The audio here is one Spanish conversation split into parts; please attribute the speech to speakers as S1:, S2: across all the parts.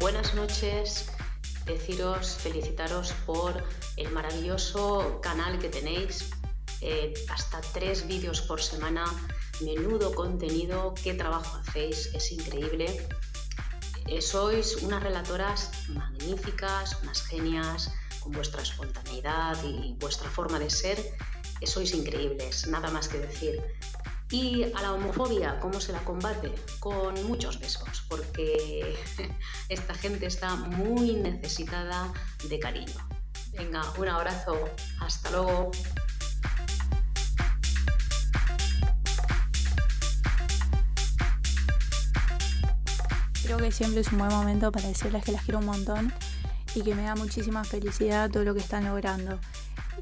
S1: buenas noches. Deciros, felicitaros por el maravilloso canal que tenéis. Eh, hasta tres vídeos por semana, menudo contenido, qué trabajo hacéis, es increíble. Eh, sois unas relatoras magníficas, unas genias, con vuestra espontaneidad y vuestra forma de ser, sois increíbles, nada más que decir. Y a la homofobia, ¿cómo se la combate? Con muchos besos, porque esta gente está muy necesitada de cariño. Venga, un abrazo, hasta luego.
S2: Creo que siempre es un buen momento para decirles que las quiero un montón y que me da muchísima felicidad todo lo que están logrando.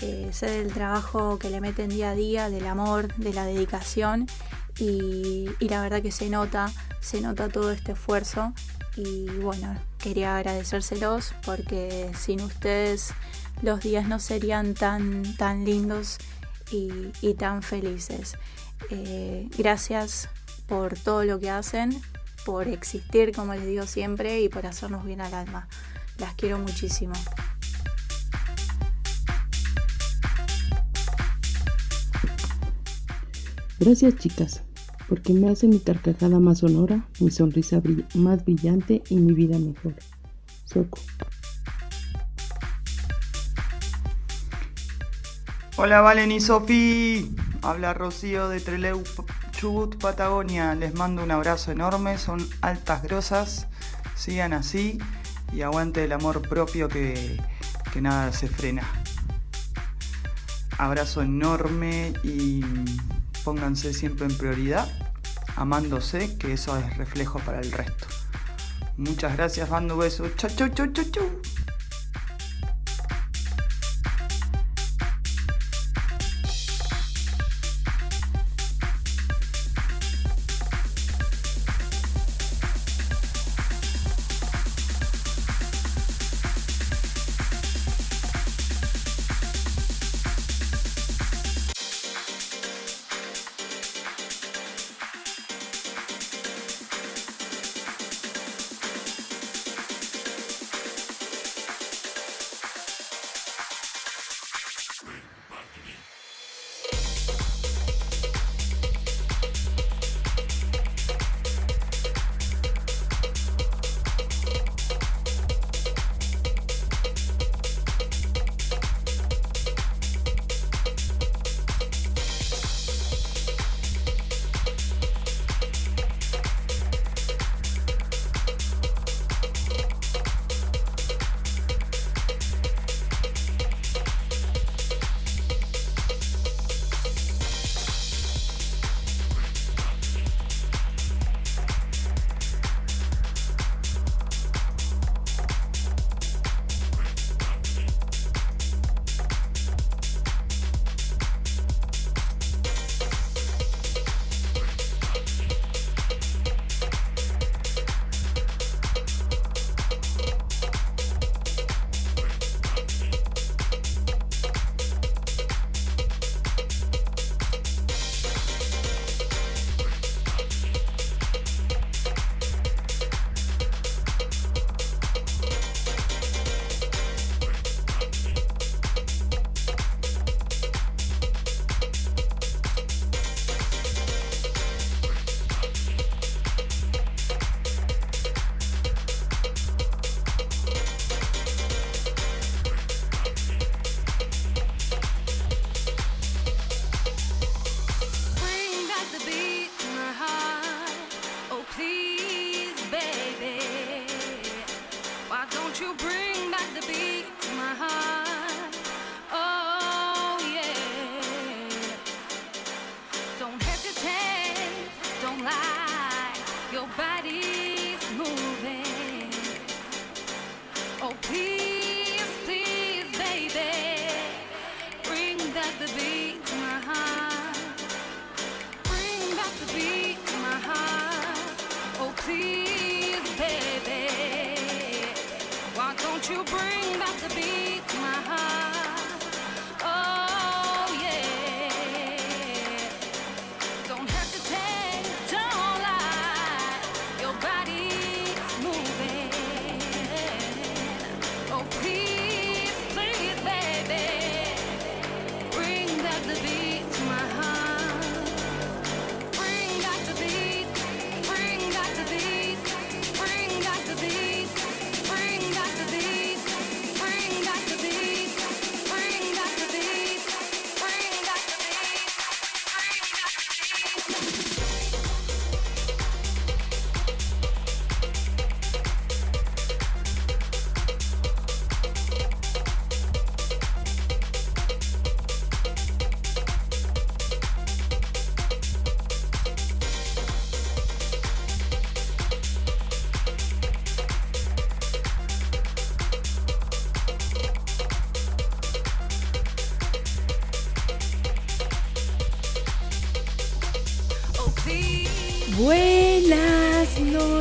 S2: Eh, sé del trabajo que le meten día a día, del amor, de la dedicación y, la verdad que se nota, se nota todo este esfuerzo y bueno, quería agradecérselos porque sin ustedes los días no serían tan, tan lindos y, tan felices. Eh, gracias por todo lo que hacen, por existir, como les digo siempre, y por hacernos bien al alma. Las quiero muchísimo.
S3: Gracias chicas, porque me hacen mi carcajada más sonora, mi sonrisa más brillante y mi vida mejor. Soco.
S4: Hola Valen y Sofi, habla Rocío de Treleu, Chubut, Patagonia. Les mando un abrazo enorme, son altas grosas, sigan así y aguante el amor propio que, que nada se frena. Abrazo enorme y pónganse siempre en prioridad, amándose, que eso es reflejo para el resto. Muchas gracias, mando besos. Chau, chau, chau, chau, chau.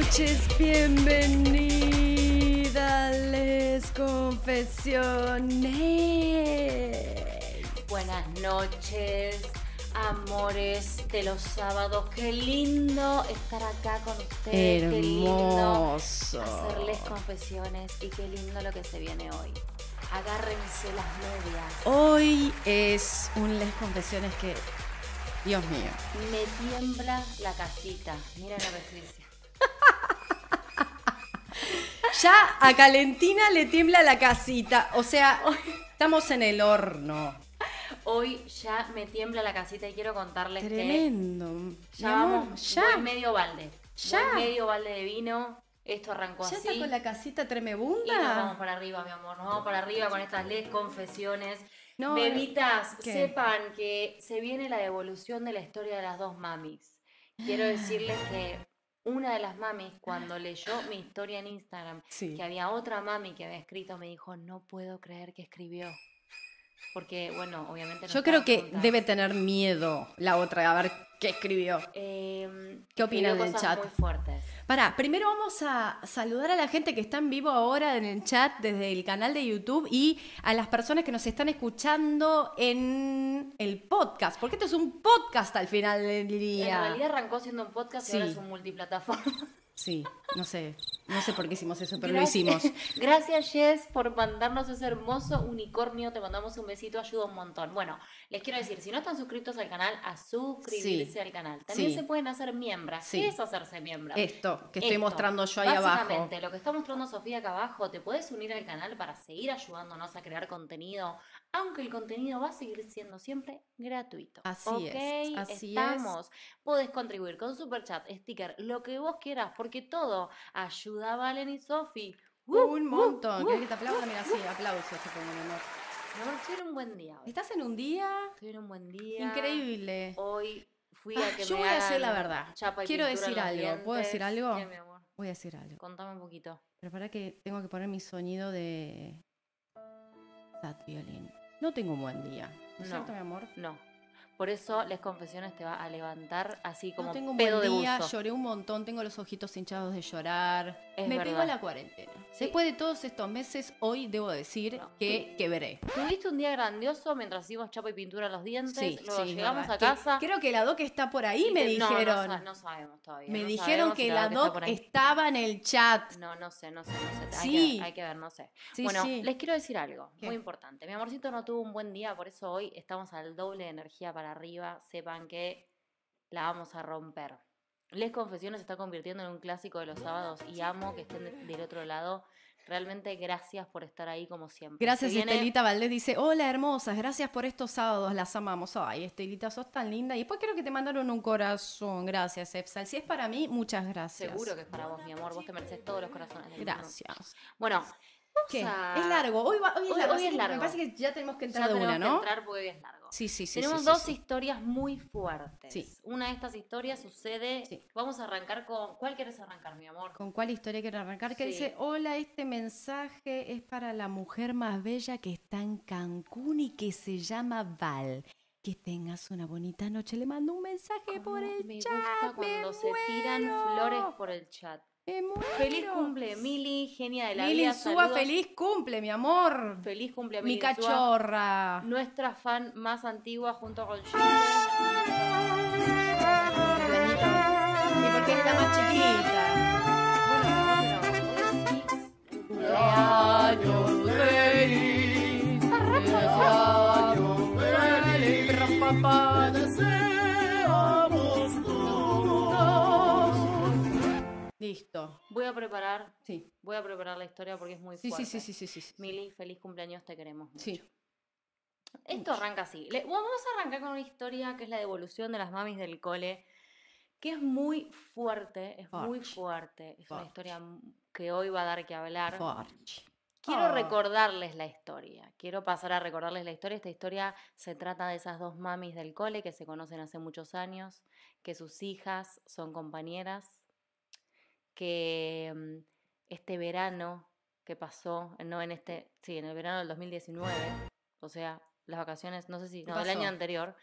S5: Buenas noches, bienvenidas les confesiones.
S6: Buenas noches, amores de los sábados. Qué lindo estar acá con ustedes. Qué lindo
S5: Hermoso.
S6: hacerles confesiones y qué lindo lo que se viene hoy. Agárrense las medias.
S5: Hoy es un les confesiones que, Dios mío,
S6: Me tiembla la casita. Mira la restricción.
S5: Ya a Calentina le tiembla la casita. O sea, estamos en el horno.
S6: Hoy ya me tiembla la casita y quiero contarles que
S5: Tremendo.
S6: ya
S5: Mi amor,
S6: vamos,
S5: ya.
S6: voy medio balde.
S5: Ya.
S6: Voy medio balde de vino. Esto arrancó
S5: ¿Ya
S6: así.
S5: está con la casita
S6: Y nos vamos
S5: tremebunda?
S6: para arriba, mi amor. Nos vamos para arriba con estas les confesiones.
S5: No,
S6: Bebitas,
S5: ¿qué?
S6: sepan que se viene la devolución de la historia de las dos mamis. Quiero decirles que una de las mamis, cuando leyó mi historia en Instagram,
S5: Sí.
S6: que había otra mami que había escrito, me dijo, no puedo creer que escribió. Porque, bueno, obviamente no
S5: Yo creo que
S6: juntas.
S5: debe tener miedo la otra a ver qué escribió.
S6: Em,
S5: ¿Qué opinan del chat?
S6: muy fuertes.
S5: Pará, primero vamos a saludar a la gente que está en vivo ahora en el chat desde el canal de YouTube y a las personas que nos están escuchando en el podcast, porque esto es un podcast al final del
S6: En
S5: día.
S6: realidad arrancó siendo un podcast y ahora es un multiplataforma.
S5: Sí, no sé, no sé por qué hicimos eso, pero lo hicimos.
S6: Gracias, Jess, por mandarnos ese hermoso unicornio. Te mandamos un besito, ayuda un montón. Bueno, les quiero decir, si no están suscritos al canal, a suscribirse
S5: Sí.
S6: al canal. También
S5: Sí.
S6: se pueden hacer miembros.
S5: Sí.
S6: ¿Qué es hacerse miembro?
S5: Esto que estoy
S6: Esto.
S5: mostrando yo ahí abajo.
S6: Básicamente, lo que está mostrando Sofía acá abajo, te puedes unir al canal para seguir ayudándonos a crear contenido, aunque el contenido va a seguir siendo siempre gratuito.
S5: Así
S6: ¿Ok?
S5: es, así es.
S6: Estamos. Podés contribuir con super chat, sticker, lo que vos quieras, porque todo ayuda a Valen y Sofi. Uh,
S5: Un
S6: uh,
S5: montón.
S6: uh.
S5: ¿Querés que te aplauda? Mira, sí, aplausos te pongo, mi amor.
S6: Mi amor, en un buen día hoy.
S5: ¿Estás en un día
S6: en un buen día.
S5: increíble?
S6: Hoy fui
S5: Ah,
S6: a que
S5: yo
S6: me
S5: voy a decir la verdad. Quiero decir algo. ¿Puedo decir algo?
S6: ¿Qué, mi amor?
S5: Voy a decir algo.
S6: Contame un poquito.
S5: Pero para que tengo que poner mi sonido de Sad Violín. No tengo un buen día. ¿No es
S6: No.
S5: cierto, mi amor?
S6: No. Por eso las confesiones te va a levantar así como
S5: no tengo un
S6: pedo
S5: buen
S6: de
S5: día,
S6: buzo.
S5: lloré un montón, tengo los ojitos hinchados de llorar.
S6: Es
S5: Me
S6: verdad.
S5: pegó la cuarentena.
S6: Sí.
S5: Después de todos estos meses, hoy debo decir
S6: No.
S5: que quebré.
S6: Tuviste un día grandioso mientras hicimos chapa y pintura a los dientes.
S5: Sí,
S6: luego
S5: sí,
S6: llegamos a
S5: Que-
S6: casa.
S5: creo que la doc está por ahí, me
S6: te- no, no
S5: dijeron.
S6: No, sabemos todavía.
S5: me dijeron que
S6: si
S5: la doc estaba en el chat.
S6: No, no sé, no sé, no sé. Hay,
S5: Sí.
S6: que, hay que ver, no sé.
S5: Sí,
S6: bueno,
S5: sí.
S6: les quiero decir algo
S5: ¿Qué?
S6: muy importante. Mi amorcito no tuvo un buen día, por eso hoy estamos al doble de energía para arriba. Sepan que la vamos a romper. Les Confesiones se está convirtiendo en un clásico de los sábados y amo que estén de- del otro lado. Realmente gracias por estar ahí como siempre.
S5: Gracias,
S6: viene-
S5: Estelita Valdés. Dice, hola hermosas, gracias por estos sábados, las amamos. Ay, Estelita, sos tan linda. Y después creo que te mandaron un corazón. Gracias, Epsal. Si es para mí, muchas gracias.
S6: Seguro que es para vos, mi amor. Vos te mereces todos los corazones del mundo.
S5: Gracias.
S6: Bueno,
S5: ¿Qué?
S6: a-
S5: Es largo. Hoy, va- hoy es largo.
S6: hoy es largo.
S5: Me parece que ya tenemos que
S6: ya
S5: entrar de
S6: tenemos
S5: una,
S6: que
S5: ¿no?
S6: entrar porque hoy es largo.
S5: Sí, sí, sí.
S6: Tenemos
S5: sí,
S6: dos
S5: sí,
S6: historias muy fuertes. Una de estas historias sucede.
S5: Sí.
S6: Vamos a arrancar con. ¿Cuál quieres arrancar, mi amor?
S5: ¿Con cuál historia quiero arrancar? Que dice, hola, este mensaje es para la mujer más bella que está en Cancún y que se llama Val. Que tengas una bonita noche. Le mando un mensaje por el
S6: me
S5: chat.
S6: gusta cuando
S5: me
S6: se tiran flores por el chat. Feliz cumple, Mili, genia de la
S5: Lili
S6: vida.
S5: Suba,
S6: saludos.
S5: feliz cumple, mi amor.
S6: Feliz cumple
S5: Mi
S6: Mili Suba,
S5: cachorra.
S6: nuestra fan más antigua junto con Gilde.
S5: Y porque es la más chiquita.
S6: Bueno, pero
S5: feliz. Listo.
S6: voy a preparar,
S5: Sí.
S6: voy a preparar la historia porque es muy
S5: Sí,
S6: fuerte.
S5: sí, sí, sí, sí, sí, sí.
S6: Mili, feliz cumpleaños, te queremos mucho.
S5: Sí.
S6: Esto arranca así. Le- vamos a arrancar con una historia que es la devolución de las mamis del cole, que es muy fuerte, es muy
S5: Fuerte.
S6: Es una historia que hoy va a dar que hablar.
S5: Forch.
S6: Quiero
S5: Ah.
S6: recordarles la historia. Quiero pasar a recordarles la historia. Esta historia se trata de esas dos mamis del cole que se conocen hace muchos años, que sus hijas son compañeras, que mm, este verano que pasó, no en este, sí, en el verano del 2019, o sea, las vacaciones, no sé si,
S5: ¿Qué
S6: no, del año anterior,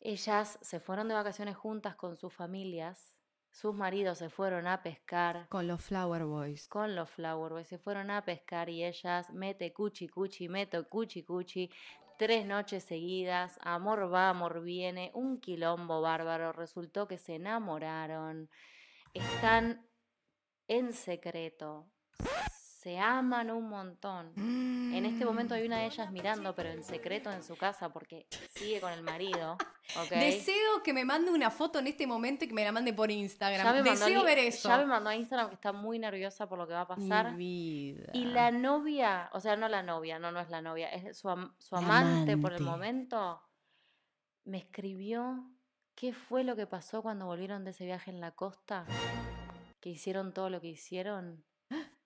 S6: ellas se fueron de vacaciones juntas con sus familias sus maridos se fueron a pescar
S5: Con los Flower Boys.
S6: con los Flower Boys, se fueron a pescar y ellas mete cuchi cuchi, meto cuchi cuchi, tres noches seguidas, amor va, amor viene, un quilombo bárbaro, resultó que se enamoraron, están en secreto, se aman un montón. En este momento hay una de ellas mirando, pero en secreto en su casa porque sigue con el marido.
S5: Deseo que me mande una foto en este momento y que me la mande por Instagram. Deseo ver eso.
S6: Ya me mandó a Instagram que está muy nerviosa por lo que va a pasar.
S5: Mi vida.
S6: Y la novia, o sea, no la novia, no, no es la novia, es su, am- su
S5: La
S6: amante, por el
S5: amante.
S6: momento, me escribió qué fue lo que pasó cuando volvieron de ese viaje en la costa, que hicieron todo lo que hicieron.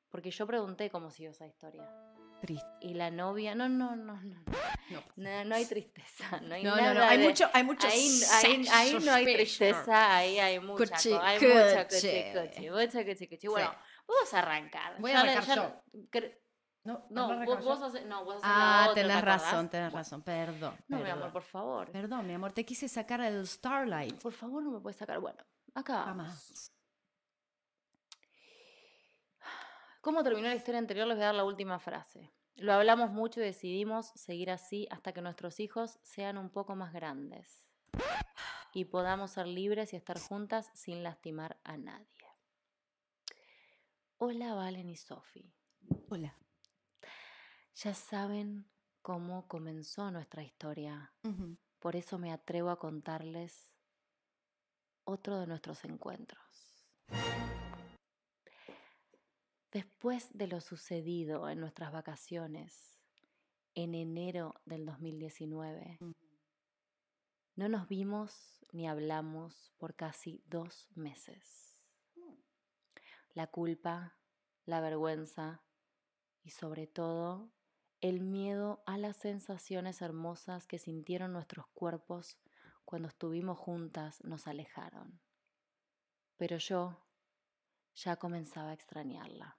S6: Porque yo pregunté cómo siguió esa historia.
S5: Triste.
S6: Y la novia, no, no, no, no,
S5: No.
S6: no, no hay tristeza, no hay
S5: No, no,
S6: nada
S5: no. Hay
S6: de-
S5: mucho, hay mucho
S6: Ahí, ahí, ahí no hay tristeza, ahí hay mucha,
S5: Cuchi,
S6: hay mucha
S5: cuchi.
S6: cuchi, cuchi, mucha cuchi, cuchi. Bueno, vamos a arrancar.
S5: Voy a arrancar
S6: ya- cre-
S5: No,
S6: No,
S5: ¿no
S6: vos, vos
S5: yo?
S6: haces, no, vos haces
S5: Ah,
S6: la otra, ¿te
S5: tenés
S6: acordás?
S5: razón, tenés razón. Perdón.
S6: No, mi
S5: perdón.
S6: amor, por favor.
S5: Perdón, mi amor, te quise sacar el Starlight.
S6: Por favor, no me puedes sacar. Bueno, acá vamos.
S5: Jamás.
S6: ¿Cómo terminó la historia anterior? Les voy a dar la última frase. Lo hablamos mucho y decidimos seguir así hasta que nuestros hijos sean un poco más grandes y podamos ser libres y estar juntas sin lastimar a nadie. Hola, Valen y Sofi.
S5: Hola.
S6: Ya saben cómo comenzó nuestra historia. Por eso me atrevo a contarles otro de nuestros encuentros. Después de lo sucedido en nuestras vacaciones en enero del 2019, no nos vimos ni hablamos por casi dos meses. La culpa, la vergüenza y sobre todo el miedo a las sensaciones hermosas que sintieron nuestros cuerpos cuando estuvimos juntas nos alejaron. Pero yo ya comenzaba a extrañarla.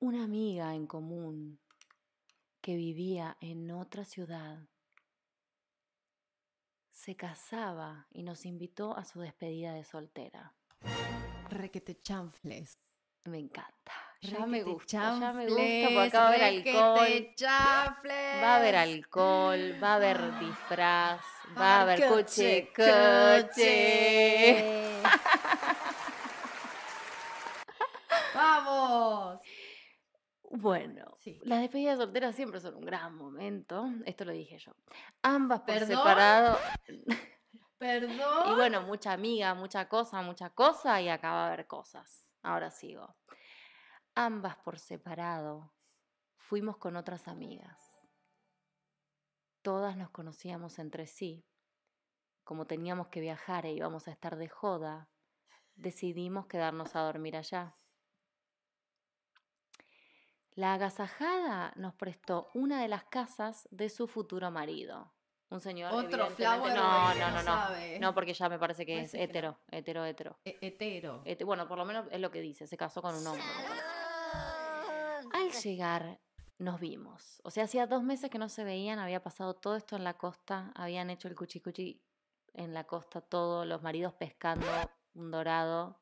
S6: Una amiga en común que vivía en otra ciudad se casaba y nos invitó a su despedida de soltera.
S5: Requete chanfles.
S6: Me encanta. Ya me gusta, ya me gusta porque acá va a haber
S5: requete
S6: alcohol.
S5: chanfles.
S6: Va a haber alcohol, va a haber disfraz, va a haber
S5: Coche,
S6: coche, coche.
S5: ¡Vamos!
S6: Bueno,
S5: Sí.
S6: las despedidas solteras siempre son un gran momento. Esto lo dije yo. Ambas por
S5: ¿Perdón?
S6: separado.
S5: Perdón.
S6: Y bueno, mucha amiga, mucha cosa, mucha cosa y acá va a haber cosas. Ahora sigo. Ambas por separado fuimos con otras amigas. Todas nos conocíamos entre sí. Como teníamos que viajar e íbamos a estar de joda, decidimos quedarnos a dormir allá. La agasajada nos prestó una de las casas de su futuro marido. Un señor.
S5: Otro flower
S6: No, no,
S5: no
S6: no, no.
S5: sabe.
S6: No, porque ya me parece que
S5: ¿Cuál
S6: es hetero, hetero, hetero.
S5: E- hetero.
S6: Hete- bueno, por lo menos es lo que dice, se casó con un hombre. Al llegar nos vimos. O sea, hacía dos meses que no se veían, había pasado todo esto en la costa, habían hecho el cuchicuchi en la costa, todo, los maridos pescando un dorado.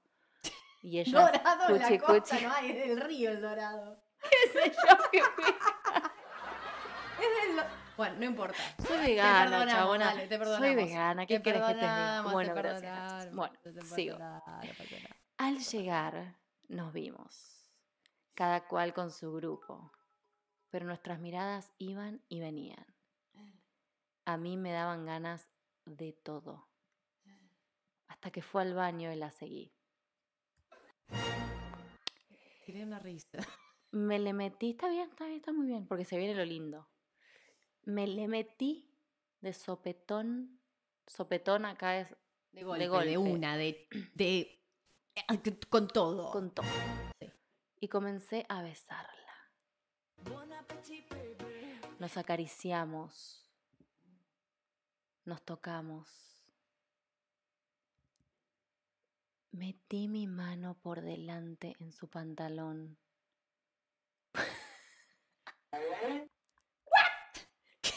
S6: Y ellos
S5: Dorado en la costa,
S6: cuchi.
S5: no hay, es del río el dorado.
S6: ¿Qué sé yo? qué fui?
S5: Es del... lo- Bueno, no importa.
S6: Soy vegana, chabona.
S5: dale, te
S6: Soy vegana, ¿qué quieres que te diga? Bueno,
S5: te
S6: gracias. Bueno,
S5: te
S6: sigo. Al llegar nos vimos, cada cual con su grupo, pero nuestras miradas iban y venían. A mí me daban ganas de todo, hasta que fue al baño y la seguí.
S5: Tiré una risa.
S6: Me le metí, está bien, está bien, está muy bien, porque se viene lo lindo. Me le metí de sopetón, sopetón acá es
S5: De golpe, de,
S6: golpe.
S5: una, de, de... Con todo.
S6: con todo. Y comencé a besarla. Nos acariciamos. Nos tocamos. Metí mi mano por delante en su pantalón.
S5: ¿Qué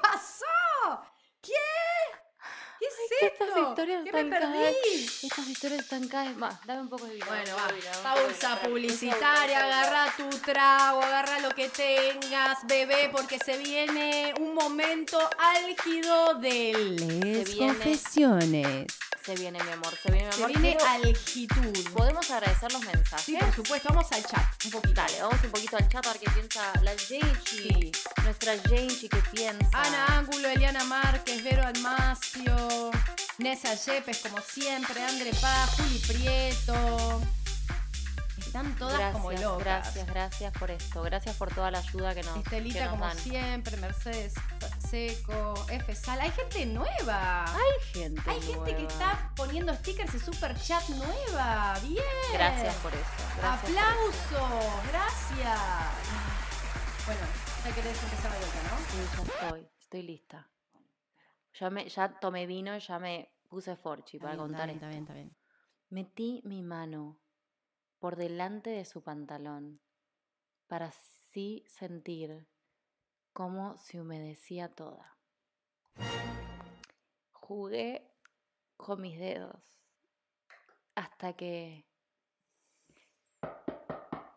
S5: pasó? ¿Qué? ¿Qué es
S6: ¿Qué estás
S5: esto?
S6: historias
S5: ¿Qué
S6: están
S5: me
S6: cada
S5: perdí?
S6: vez- Estas historias están cada vez más. Dame un poco de vino.
S5: Bueno, va. Pausa publicitaria, agarra tu trago, agarra lo que tengas, bebé, porque se viene un momento álgido de les confesiones.
S6: Se viene, mi amor, se viene, mi
S5: Se
S6: amor.
S5: viene
S6: Quiero-
S5: algitud.
S6: ¿Podemos agradecer los mensajes?
S5: Sí, por supuesto, vamos al chat un poquito.
S6: Dale, vamos un poquito al chat a ver qué piensa la Genchi. Nuestra Genchi, ¿qué piensa?
S5: Ana Ángulo, Eliana Márquez, Vero Almacio, Nessa Yepes, como siempre, André Paz, Juli Prieto. Están todas
S6: gracias,
S5: como locas.
S6: Gracias, gracias por esto. Gracias por toda la ayuda que nos, que
S5: Estelita,
S6: nos
S5: como
S6: dan.
S5: siempre, Mercedes Seco, F Sal. Hay gente nueva.
S6: Hay gente
S5: Hay gente que está poniendo stickers y super chat nueva. Bien.
S6: Gracias por eso. Gracias.
S5: Aplausos. Gracias. Bueno, ya querés empezar de vuelta, ¿no?
S6: Sí, ya estoy, estoy lista. Ya, me, ya tomé vino y ya me puse forchi para
S5: bien,
S6: contar
S5: está bien,
S6: esto.
S5: está bien, está bien.
S6: Metí mi mano por delante de su pantalón para así sentir cómo se humedecía toda. Jugué con mis dedos hasta que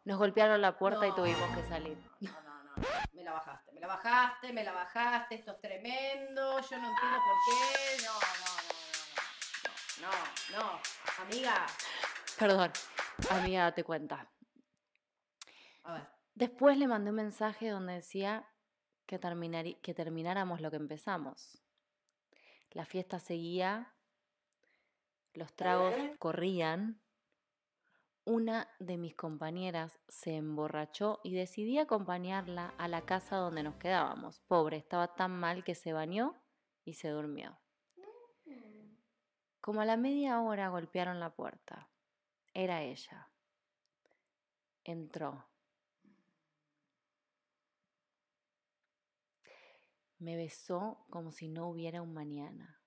S6: nos golpearon la puerta y tuvimos que salir.
S5: No, no, no. Me la bajaste, me la bajaste, me la bajaste. Esto es tremendo. Yo no entiendo por qué. No, no, no, no. No, no, no. Amiga.
S6: Perdón, amiga, date cuenta.
S5: A ver.
S6: Después le mandé un mensaje donde decía que, terminari- que termináramos lo que empezamos. La fiesta seguía, los tragos corrían. Una de mis compañeras se emborrachó y decidí acompañarla a la casa donde nos quedábamos. Pobre, estaba tan mal que se bañó y se durmió. Como a la media hora golpearon la puerta. Era ella. Entró. Me besó como si no hubiera un mañana.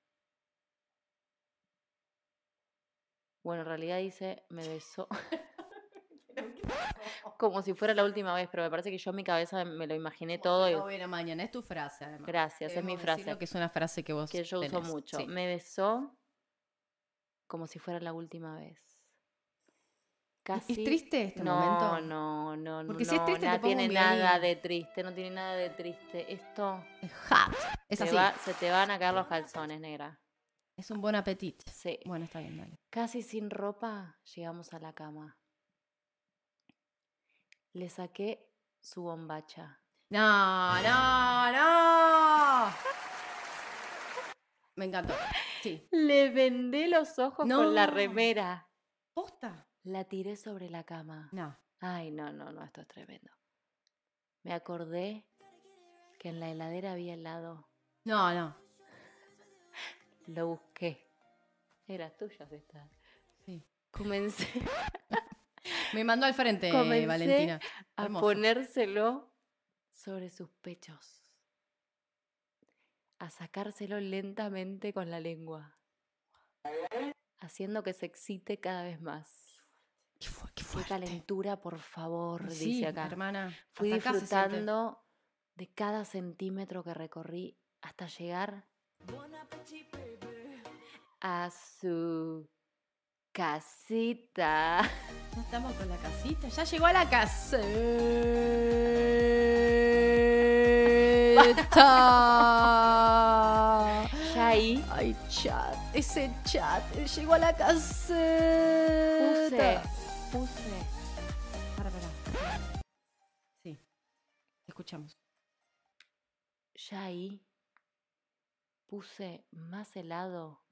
S6: Bueno, en realidad dice, me besó como si fuera la última vez, pero me parece que yo en mi cabeza me lo imaginé todo y
S5: No hubiera mañana. Es tu frase, además.
S6: Gracias, es mi frase.
S5: que es una frase que vos
S6: que yo uso mucho.
S5: sí.
S6: Me besó como si fuera la última vez. Casi...
S5: ¿Es triste este
S6: no,
S5: momento?
S6: No, no, no.
S5: Porque si es
S6: no,
S5: triste, te
S6: nada
S5: pongo un
S6: tiene nada de triste, no tiene nada de triste. Esto
S5: Es hot. Es
S6: te
S5: así.
S6: va- se te van a caer los calzones, negra.
S5: Es un buen apetito.
S6: Sí.
S5: Bueno, está bien, dale.
S6: Casi sin ropa llegamos a la cama. Le saqué su bombacha.
S5: No, no, no. Me encantó. Sí.
S6: Le vendé los ojos con la
S5: No.
S6: remera.
S5: ¿Posta?
S6: La tiré sobre la cama.
S5: No.
S6: Ay, no, no, no, esto es tremendo. Me acordé que en la heladera había helado.
S5: No, no.
S6: Lo busqué. Era tuya esta.
S5: Sí.
S6: Comencé
S5: Me mandó al frente,
S6: Comencé
S5: Valentina.
S6: a
S5: Hermoso.
S6: ponérselo sobre sus pechos. A sacárselo lentamente con la lengua. Haciendo que se excite cada vez más.
S5: Qué, fu- qué
S6: Qué calentura, por favor,
S5: Sí,
S6: dice acá.
S5: hermana.
S6: Fui disfrutando de cada centímetro que recorrí hasta llegar a su casita.
S5: Ya estamos con la casita. Ya llegó a la caseta.
S6: Ya ahí
S5: Ay, chat. Ese chat. Él llegó a la
S6: puse,
S5: caseta.
S6: Puse
S5: Para, para. Sí. Escuchamos.
S6: ya ahí puse más helado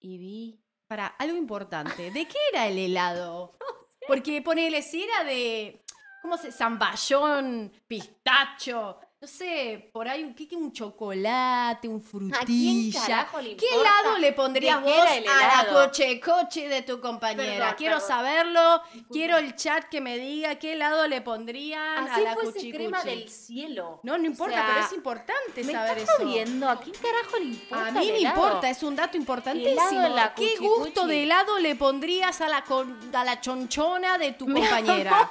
S6: y vi
S5: Para, algo importante. ¿De qué era el helado? Porque ponele, si era de. ¿Cómo se? Zamballón, pistacho. No sé, por ahí, ¿qué, qué? Un chocolate, un frutilla.
S6: carajo le
S5: ¿Qué helado le pondrías vos a la coche coche de tu compañera?
S6: Perdón,
S5: quiero
S6: perdón.
S5: saberlo. Quiero el chat que me diga qué helado le pondrían
S6: así
S5: a la
S6: fuese crema del cielo.
S5: No, no importa,
S6: sea,
S5: pero es importante
S6: ¿Me
S5: saber
S6: estás
S5: eso.
S6: ¿A quién carajo le importa
S5: A mí me importa, es un dato importantísimo.
S6: La
S5: ¿Qué gusto de helado le pondrías a la, con- a la chonchona de tu compañera?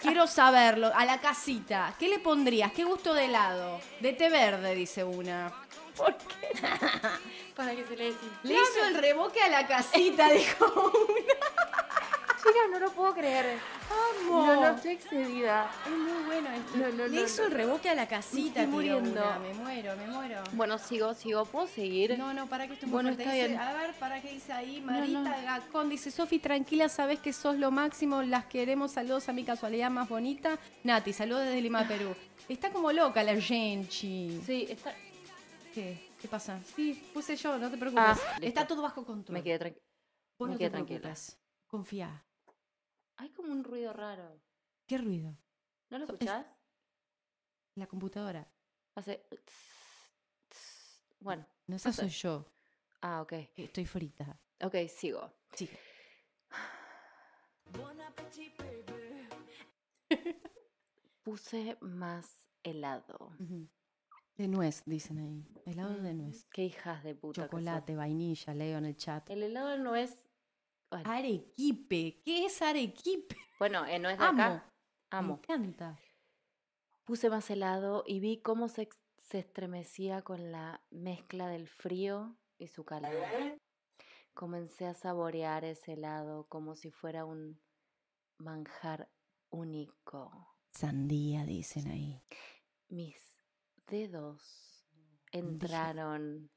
S5: Quiero saberlo. A la casita, ¿qué le pondrías? ¿Qué gusto de helado? De té verde, dice una.
S6: ¿Por qué? Para que se le
S5: Le hizo el reboque a la casita, dijo.
S6: Chicas, no lo puedo creer.
S5: Amo.
S6: No, no, estoy excedida.
S5: Es muy bueno esto.
S6: No, no,
S5: Le hizo el reboque a la casita,
S6: estoy muriendo.
S5: una. Me muero, me muero.
S6: Bueno, sigo, sigo. ¿Puedo seguir?
S5: No, no, para que esto es
S6: Bueno, está
S5: Dice-
S6: bien.
S5: A ver, para qué dice ahí. Marita. Gacón dice: Sofi, tranquila, sabes que sos lo máximo. Las queremos. Saludos a mi casualidad más bonita. Nati, saludos desde Lima, Perú. Está como loca la gente.
S6: Sí, está...
S5: ¿Qué? ¿Qué pasa? Sí, puse yo, no te preocupes.
S6: Ah.
S5: Está todo bajo control.
S6: Me quedé tranquila.
S5: Vos
S6: me
S5: no
S6: quedé tranquila.
S5: Confía.
S6: Hay como un ruido raro.
S5: ¿Qué ruido?
S6: ¿No lo escuchás?
S5: La computadora.
S6: Hace... Bueno.
S5: No, esa soy yo.
S6: Ah, ok.
S5: Estoy frita.
S6: Ok, sigo.
S5: Sí.
S6: Puse más helado.
S5: De nuez, dicen ahí. Helado de nuez.
S6: Qué hijas de puta.
S5: Chocolate, vainilla, leo en el chat.
S6: El helado de nuez. Bueno,
S5: Arequipe. ¿Qué es arequipe?
S6: bueno eh, no es de
S5: Amo.
S6: acá.
S5: Me
S6: Amo.
S5: encanta.
S6: Puse más helado y vi cómo se, se estremecía con la mezcla del frío y su calor. Comencé a saborear ese helado como si fuera un manjar único.
S5: Sandía, dicen ahí.
S6: Mis dedos entraron.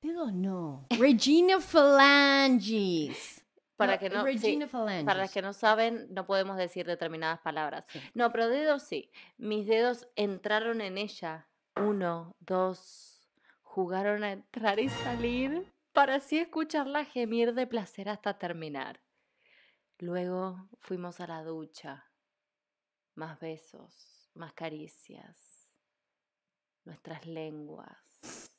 S5: Dedos no. Regina Phalanges.
S6: Para que no, sí,
S5: Regina Phalanges.
S6: para las que no saben, no podemos decir determinadas palabras. No, pero dedos sí. Mis dedos entraron en ella. Uno, dos. Jugaron a entrar y salir para así escucharla gemir de placer hasta terminar. Luego fuimos a la ducha. Más besos, más caricias. Nuestras lenguas.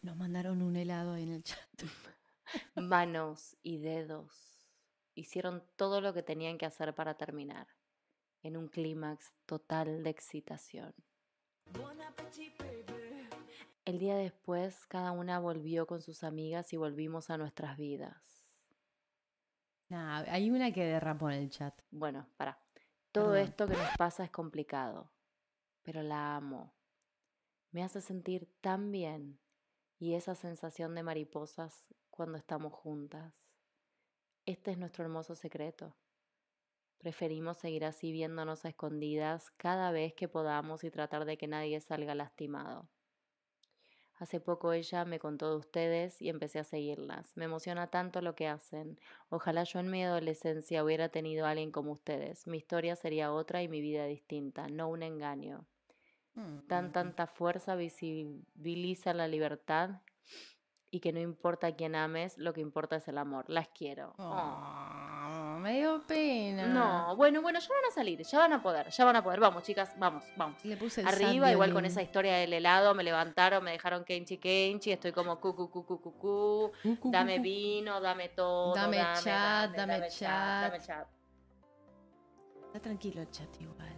S5: Nos mandaron un helado en el chat.
S6: manos y dedos hicieron todo lo que tenían que hacer para terminar, en un clímax total de excitación. El día después, cada una volvió con sus amigas y volvimos a nuestras vidas.
S5: Nah, hay una que derrapó en el chat.
S6: Bueno, para. Todo
S5: Perdón.
S6: esto que nos pasa es complicado, pero la amo. Me hace sentir tan bien y esa sensación de mariposas cuando estamos juntas. Este es nuestro hermoso secreto. Preferimos seguir así viéndonos a escondidas cada vez que podamos y tratar de que nadie salga lastimado. Hace poco ella me contó de ustedes y empecé a seguirlas. Me emociona tanto lo que hacen. Ojalá yo en mi adolescencia hubiera tenido a alguien como ustedes. Mi historia sería otra y mi vida distinta, no un engaño. Tan tanta fuerza visibiliza la libertad y que no importa quién ames, lo que importa es el amor. Las quiero.
S5: Oh, me dio pena.
S6: No, bueno, bueno, ya van a salir, ya van a poder, ya van a poder. Vamos, chicas, vamos, vamos.
S5: Le puse el
S6: Arriba, igual con esa historia del helado, me levantaron, me dejaron kenchi kenchi, estoy como cu cu cu cu cu cu. Dame vino, dame todo,
S5: Dame
S6: dame,
S5: chat, dame chat.
S6: dame chat.
S5: Está tranquilo el chat igual.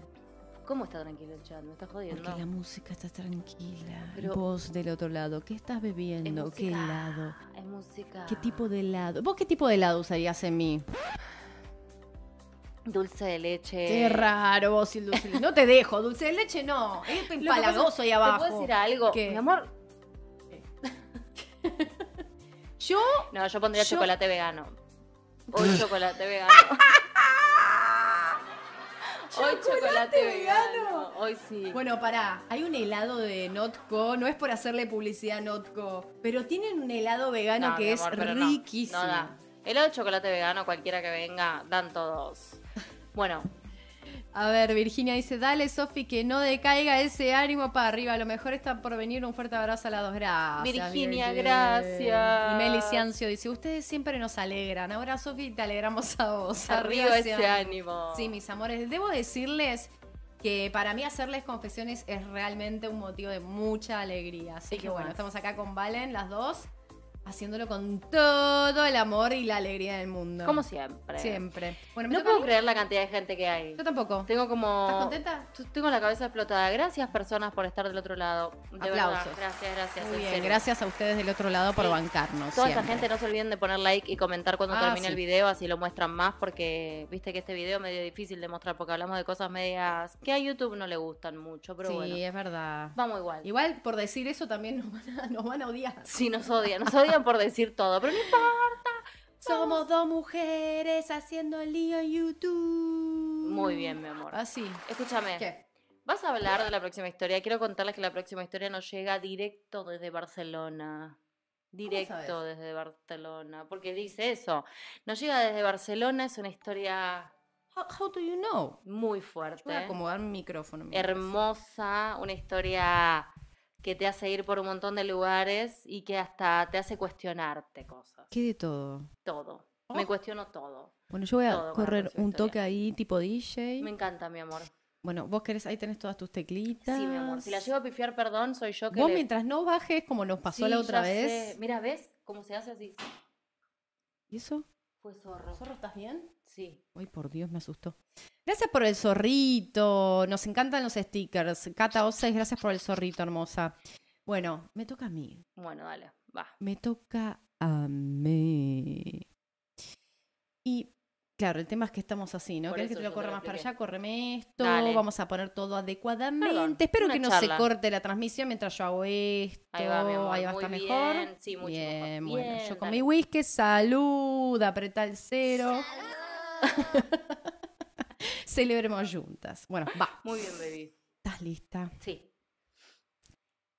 S6: ¿Cómo está tranquilo el chat? ¿Me estás jodiendo?
S5: Porque la música está tranquila.
S6: Pero-
S5: Vos del otro lado, ¿qué estás
S6: Es
S5: bebiendo? ¿Qué
S6: música,
S5: helado?
S6: Es música.
S5: ¿Qué tipo de helado? ¿Vos qué tipo de helado usarías en mí?
S6: Dulce de leche.
S5: Qué raro vos y el dulce de leche. No te dejo, dulce de leche no. Es empalagoso ahí
S6: ¿Te
S5: abajo.
S6: puedo decir algo?
S5: ¿Qué?
S6: Mi amor,
S5: Yo,
S6: no, yo pondría
S5: Yo-
S6: chocolate vegano. Hoy chocolate vegano. Hoy chocolate vegano. Hoy sí.
S5: bueno, pará. Hay un helado de Notco, no es por hacerle publicidad a Notco, pero tienen un helado vegano
S6: No,
S5: que es
S6: pero no,
S5: riquísimo.
S6: No, da. Helado de chocolate vegano, cualquiera que venga, dan todos. Bueno,
S5: A ver, Virginia dice, dale Sofi, que no decaiga ese ánimo para arriba. A lo mejor está por venir un fuerte abrazo a las dos. Gracias.
S6: Virginia,
S5: Virgin.
S6: gracias.
S5: Y Meli Ciancio dice, ustedes siempre nos alegran. Ahora Sofi, te alegramos a vos.
S6: arriba
S5: ese
S6: ese ánimo.
S5: Sí, mis amores, debo decirles que para mí hacerles confesiones es realmente un motivo de mucha alegría. Así
S6: ¿Y
S5: que bueno,
S6: más?
S5: estamos acá con Valen, las dos. Haciéndolo con todo el amor y la alegría del mundo.
S6: Como siempre.
S5: Siempre. Bueno,
S6: No puedo creer la cantidad de gente que hay.
S5: Yo tampoco.
S6: Tengo como.
S5: ¿Estás contenta?
S6: Tengo la cabeza explotada. Gracias, personas, por estar del otro lado. De verdad.
S5: Aplausos.
S6: Gracias, gracias.
S5: Muy
S6: en
S5: bien,
S6: serio.
S5: gracias a ustedes del otro lado por
S6: Sí.
S5: bancarnos.
S6: Toda esa gente no se olviden de poner like y comentar cuando
S5: Ah,
S6: termine
S5: sí.
S6: el video, así lo muestran más, porque viste que este video es medio difícil de mostrar porque hablamos de cosas medias que a YouTube no le gustan mucho, pero
S5: sí,
S6: bueno.
S5: es verdad.
S6: Vamos igual.
S5: Igual por decir eso también nos van a, nos van a odiar.
S6: Sí, nos odian, nos odian por decir todo, pero no importa.
S5: Somos dos mujeres haciendo el lío en YouTube.
S6: Muy bien, mi amor.
S5: Así.
S6: Escúchame.
S5: ¿Qué?
S6: Vas a hablar de la próxima historia. Quiero contarles que la próxima historia nos llega directo desde Barcelona. Directo desde Barcelona. Porque dice eso. Nos llega desde Barcelona. Es una historia
S5: How, how do you know?
S6: muy
S5: Voy a
S6: fuerte.
S5: acomodar mi micrófono.
S6: Hermosa. Una historia que te hace ir por un montón de lugares y que hasta te hace cuestionarte cosas.
S5: ¿Qué de todo?
S6: Todo.
S5: Oh.
S6: Me cuestiono todo.
S5: Bueno, yo voy a
S6: Todo
S5: correr un
S6: historia.
S5: toque ahí tipo DJ.
S6: Me encanta, mi amor.
S5: Bueno, vos querés, ahí tenés todas tus teclitas.
S6: Sí, mi amor. Si la llevo a pifiar, perdón, soy yo que
S5: Vos
S6: le-
S5: mientras no bajes, como nos pasó
S6: Sí,
S5: la otra vez.
S6: sé. Mira, ¿ves cómo se hace así?
S5: ¿Y eso?
S6: Fue zorro.
S5: ¿Zorro estás bien?
S6: Sí.
S5: Ay, por Dios, me asustó. Gracias por el zorrito. Nos encantan los stickers. Cata Oces, gracias por el zorrito, hermosa. Bueno, me toca a mí.
S6: Bueno, dale, va.
S5: Me toca a mí. Y claro, el tema es que estamos así, ¿no?
S6: Por
S5: ¿Querés que te lo corra más para allá? Córreme esto.
S6: Dale.
S5: Vamos a poner todo adecuadamente.
S6: Perdón,
S5: Espero que no
S6: charla.
S5: se corte la transmisión mientras yo hago esto.
S6: Ahí va, mi amor.
S5: Ahí va
S6: Muy bien.
S5: mejor.
S6: Sí, mucho
S5: bien,
S6: mejor.
S5: bueno,
S6: Bien,
S5: yo con
S6: dale.
S5: mi whisky, salud, apretá el cero. Celebremos juntas. Bueno, va.
S6: Muy bien, baby.
S5: ¿Estás lista?
S6: Sí.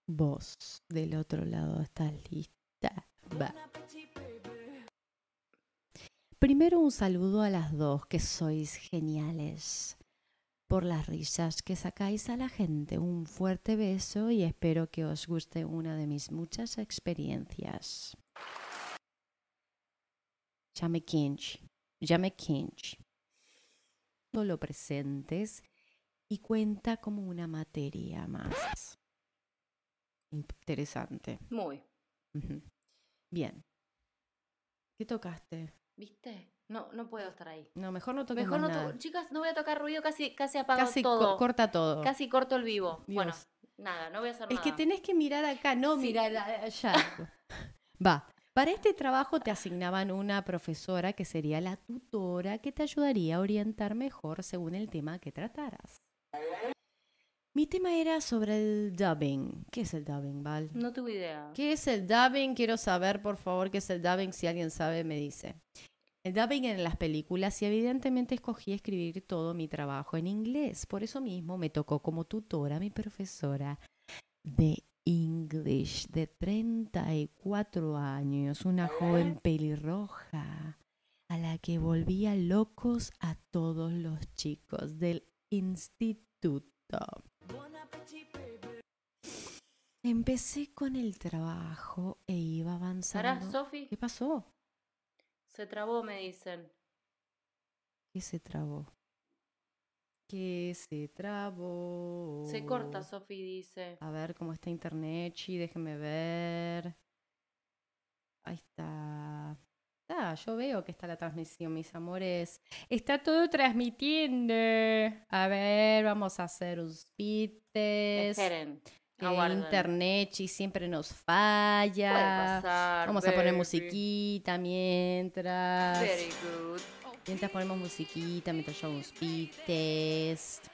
S5: Vos del otro lado, ¿estás lista? Va. Primero un saludo a las dos, que sois geniales. Por las risas que sacáis a la gente, un fuerte beso y espero que os guste una de mis muchas experiencias. Llame Kinch, llame Kinch. Solo presentes y cuenta como una materia más. Interesante.
S6: Muy.
S5: Bien. ¿Qué tocaste?
S6: ¿Viste? No, no puedo estar ahí.
S5: No, mejor no toques
S6: Mejor no
S5: más nada.
S6: Chicas, no voy a tocar ruido, casi, casi apago
S5: Casi co-
S6: todo.
S5: corta todo.
S6: Casi corto el vivo. Bueno, nada, no voy a hacer
S5: Es
S6: nada.
S5: que tenés que mirar acá, no
S6: Sí.
S5: mirar allá. Va. Para este trabajo te asignaban una profesora que sería la tutora que te ayudaría a orientar mejor según el tema que trataras. Mi tema era sobre el dubbing. ¿Qué es el dubbing, Val?
S6: No tuve idea.
S5: ¿Qué es el dubbing? Quiero saber, por favor, qué es el dubbing. Si alguien sabe, me dice. El dubbing en las películas y evidentemente escogí escribir todo mi trabajo en inglés. Por eso mismo me tocó como tutora mi profesora de English de 34 años, una joven pelirroja a la que volvía locos a todos los chicos del instituto. Empecé con el trabajo e iba
S6: ¿Sará,
S5: avanzando.
S6: Sofi?
S5: ¿Qué pasó?
S6: Se trabó, me dicen.
S5: ¿Qué se trabó? ¿Qué se trabó?
S6: Se corta, Sofi dice.
S5: A ver cómo está internet, chi, déjenme ver. Ahí está. Ah, yo veo que está la transmisión, mis amores. Está todo transmitiendo. A ver, vamos a hacer un speed test.
S6: Esperen.
S5: Que
S6: aguarden.
S5: internet chi, siempre nos falla.
S6: pasar.
S5: Vamos a poner musiquita mientras.
S6: Very good.
S5: Mientras ponemos musiquita, mientras yo hago un speed test.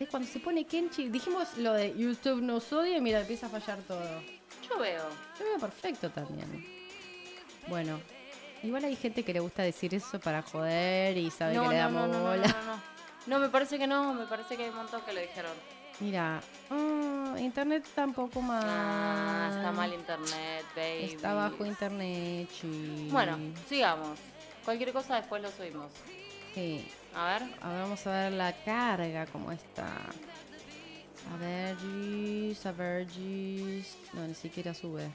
S5: Es cuando se pone Kenchi, dijimos lo de YouTube nos odia y mira, empieza a fallar todo.
S6: Yo veo.
S5: Yo veo perfecto también. Bueno, igual hay gente que le gusta decir eso para joder y sabe
S6: No,
S5: que le damos
S6: no,
S5: bola.
S6: no, no. No, me parece que no. Me parece que hay un montón que lo dijeron.
S5: Mira, mm, internet está un poco mal.
S6: Ah, está mal internet, baby.
S5: Está bajo internet, chi.
S6: Bueno, sigamos. Cualquier cosa después lo subimos.
S5: Sí.
S6: A ver.
S5: A ver, vamos a ver la carga, cómo está. A ver, gis, a ver, gis. No, ni siquiera sube.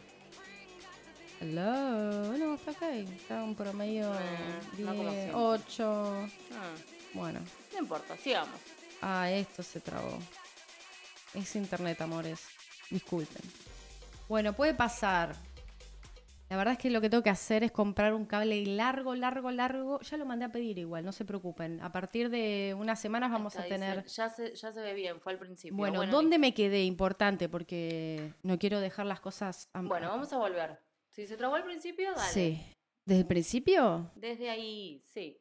S5: Hello. No, está ok. Está un promedio
S6: Eh, no como
S5: 10,
S6: siempre.
S5: 8.
S6: Ah,
S5: Bueno.
S6: no importa, sigamos.
S5: Ah, esto se trabó. Es internet, amores. Disculpen. Bueno, puede pasar. La verdad es que lo que tengo que hacer es comprar un cable largo, largo, largo. Ya lo mandé a pedir igual, no se preocupen. A partir de unas semanas vamos a
S6: dice,
S5: tener...
S6: Ya se, ya se ve bien, fue al principio.
S5: Bueno, ¿dónde me quedé? Importante, porque no quiero dejar las cosas...
S6: Bueno, vamos a volver. Si se trabó al principio, dale.
S5: Sí. ¿Desde el principio?
S6: Desde ahí, sí.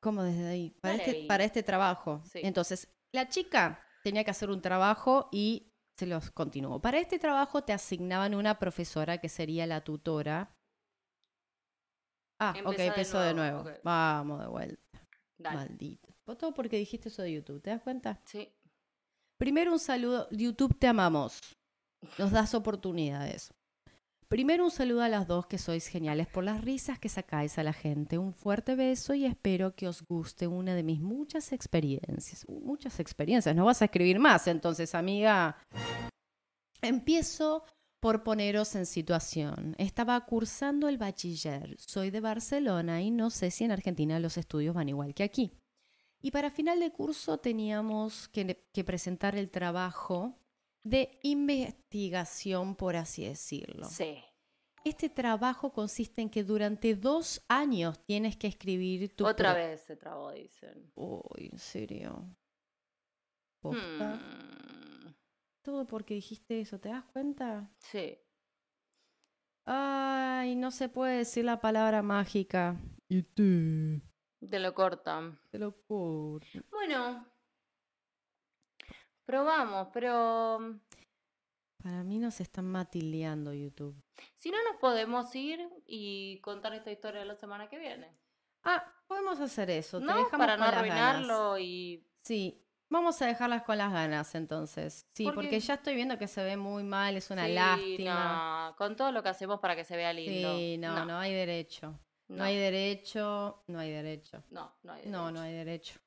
S5: ¿Cómo desde ahí? Para,
S6: Dale
S5: este,
S6: ahí.
S5: para este trabajo.
S6: Sí.
S5: Entonces, la chica tenía que hacer un trabajo y se los continuó. Para este trabajo te asignaban una profesora que sería la tutora. Ah, ok,
S6: Empezá
S5: empezó de
S6: nuevo.
S5: Vamos de vuelta.
S6: Dale.
S5: Maldito. Vos Todo porque dijiste eso de YouTube, ¿te das cuenta?
S6: Sí.
S5: Primero un saludo, YouTube te amamos. Nos das oportunidades. Primero un saludo a las dos que sois geniales por las risas que sacáis a la gente. Un fuerte beso y espero que os guste una de mis muchas experiencias. Uh, Muchas experiencias, no vas a escribir más entonces, amiga. Empiezo por poneros en situación. Estaba cursando el bachiller. Soy de Barcelona y no sé si en Argentina los estudios van igual que aquí. Y para final de curso teníamos que, que presentar el trabajo de investigación, por así decirlo.
S6: Sí.
S5: Este trabajo consiste en que durante dos años tienes que escribir tu...
S6: Otra vez se trabó, dicen.
S5: Uy, en serio. Posta.
S6: Hmm,
S5: Todo porque dijiste eso, ¿te das cuenta?
S6: Sí.
S5: Ay, no se puede decir la palabra mágica. Y te,
S6: Te lo cortan.
S5: te lo corto.
S6: Bueno. Probamos, pero mm,
S5: Para mí nos están matildeando YouTube.
S6: si no nos podemos ir y contar esta historia la semana que viene.
S5: Ah, podemos hacer eso. Te
S6: ¿No?
S5: dejamos
S6: Para no arruinarlo y.
S5: Sí, vamos a dejarlas con las ganas entonces. Sí,
S6: ¿Por
S5: porque ya estoy viendo que se ve muy mal, es una
S6: Sí,
S5: lástima.
S6: no, Con todo lo que hacemos para que se vea lindo.
S5: Sí, no, no, hay derecho. No.
S6: No.
S5: hay derecho, no hay derecho.
S6: No, no hay
S5: No, no
S6: derecho.
S5: hay derecho.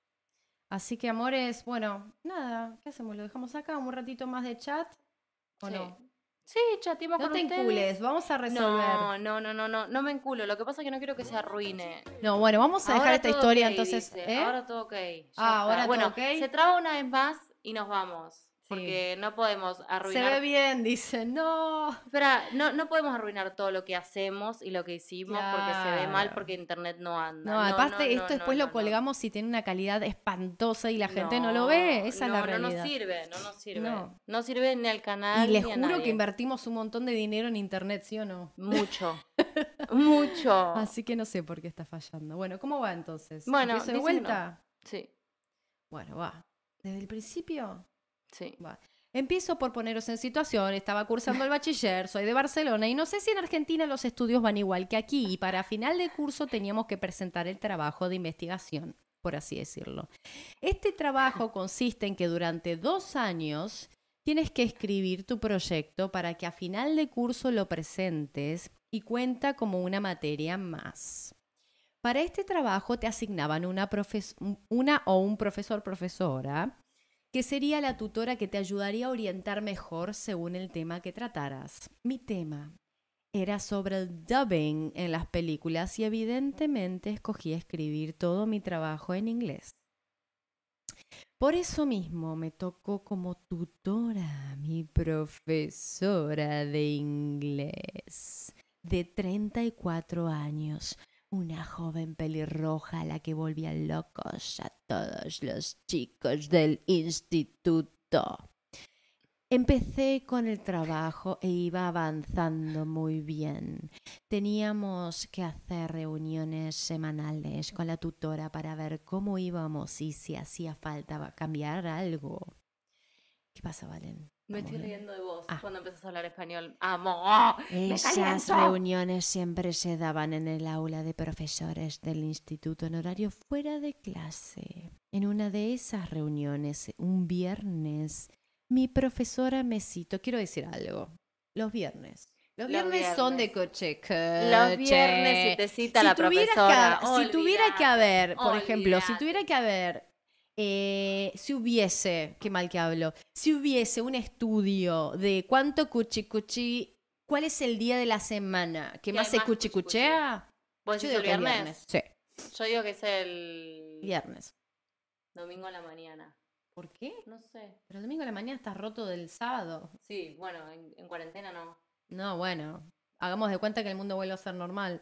S5: Así que, amores, bueno, nada, ¿qué hacemos? ¿Lo dejamos acá? ¿Un ratito más de chat? ¿O
S6: Sí.
S5: no?
S6: Sí, chateamos
S5: No
S6: con
S5: te
S6: ustedes.
S5: encules, vamos a resolver.
S6: No, no, no, no, no, no me enculo. Lo que pasa es que no quiero que se arruine.
S5: No, bueno, vamos a dejar esta
S6: todo
S5: historia
S6: ok,
S5: entonces. ¿eh?
S6: Ahora todo ok. ya
S5: Ah,
S6: está.
S5: ahora todo
S6: bueno,
S5: ok.
S6: se traba una vez más y nos vamos.
S5: Sí.
S6: Porque no podemos
S5: Se
S6: arruinar.
S5: ve bien, dice. No.
S6: Espera, no, no podemos arruinar todo lo que hacemos y lo que hicimos porque se ve mal porque internet no anda.
S5: No, aparte
S6: no,
S5: esto
S6: no,
S5: después
S6: no,
S5: lo
S6: no.
S5: colgamos y tiene una calidad espantosa y la gente no, lo ve. Esa
S6: no,
S5: es la
S6: No
S5: realidad.
S6: nos sirve, no nos sirve.
S5: No.
S6: No, sirve ni al canal.
S5: y les
S6: ni a
S5: juro que invertimos un montón de dinero en internet, ¿sí o no?
S6: Mucho. Mucho.
S5: Así que no sé por qué está fallando. Bueno, ¿cómo va entonces?
S6: Bueno,
S5: ¿Empiezo de vuelta?
S6: Sí,
S5: Bueno, va. ¿Desde el principio?
S6: Sí.
S5: Empiezo por poneros en situación. Estaba cursando el bachiller, soy de Barcelona y no sé si en Argentina los estudios van igual que aquí. Y para final de curso teníamos que presentar el trabajo de investigación, por así decirlo. Este trabajo consiste en que durante dos años tienes que escribir tu proyecto para que a final de curso lo presentes y cuenta como una materia más. Para este trabajo te asignaban una, una o un profesor profesora que sería la tutora que te ayudaría a orientar mejor según el tema que trataras. Mi tema era sobre el dubbing en las películas y evidentemente escogí escribir todo mi trabajo en inglés. Por eso mismo me tocó como tutora mi profesora de inglés de 34 años, una joven pelirroja a la que volvía locos a todos los chicos del instituto. Empecé con el trabajo e iba avanzando muy bien. Teníamos que hacer reuniones semanales con la tutora para ver cómo íbamos y si hacía falta cambiar algo. ¿Qué pasa, Valen?
S6: Me estoy riendo de vos
S5: Ah.
S6: cuando empezás a hablar español. ¡Amo! ¡Me
S5: Esas reuniones siempre se daban en el aula de profesores del instituto en horario fuera de clase. En una de esas reuniones, un viernes, mi profesora me citó. Quiero decir algo. Los viernes. Los
S6: Los
S5: viernes, son de coche.
S6: Los viernes si te cita la profesora.
S5: Que, si tuviera que haber, por ejemplo, si tuviera que haber, eh, si hubiese, qué mal que hablo, si hubiese un estudio de cuánto cuchi cuchi, cuál es el día de la semana que más se
S6: más
S5: cuchi
S6: cuchicuchi.
S5: cuchea,
S6: ¿Vos
S5: yo
S6: decís
S5: digo
S6: el
S5: que es
S6: viernes?
S5: Sí,
S6: Yo digo que es el
S5: viernes.
S6: domingo a la mañana.
S5: ¿Por qué?
S6: No sé.
S5: Pero el domingo a la mañana estás roto del sábado.
S6: Sí, bueno, en, en cuarentena no.
S5: No, bueno, hagamos de cuenta que el mundo vuelve a ser normal.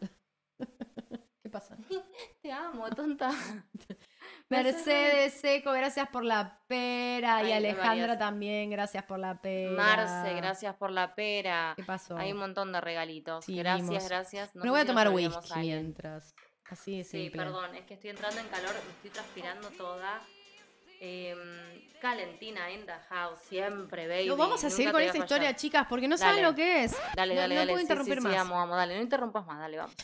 S5: ¿Qué pasa?
S6: Te amo, tonta.
S5: Mercedes Seco, gracias por la pera. y Alejandra también, gracias por la pera.
S6: Marce, gracias por la pera.
S5: ¿Qué pasó?
S6: Hay un montón de regalitos.
S5: Sí,
S6: gracias,
S5: vimos.
S6: gracias. No
S5: Me voy a tomar whisky mientras. Así de
S6: Sí,
S5: simple.
S6: perdón, es que estoy entrando en calor, estoy transpirando toda. Em, Calentina in the house, siempre, baby.
S5: No, vamos a
S6: nunca
S5: seguir con esta historia, chicas, porque no saben
S6: Dale.
S5: lo que es.
S6: Dale,
S5: No-
S6: dale,
S5: no
S6: dale.
S5: puedo
S6: sí,
S5: interrumpir
S6: sí,
S5: más.
S6: Sí, vamos, vamos, dale, no interrumpas más, dale, vamos.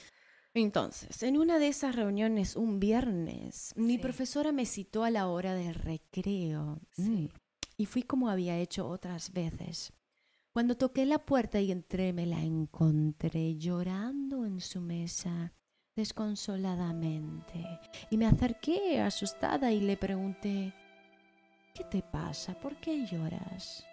S5: Entonces, en una de esas reuniones, un viernes, mi profesora me citó a la hora del recreo.
S6: Sí.
S5: Mm. Y fui como había hecho otras veces. Cuando toqué la puerta y entré, me la encontré llorando en su mesa, desconsoladamente. Y me acerqué asustada y le pregunté, ¿qué te pasa? ¿Por qué lloras?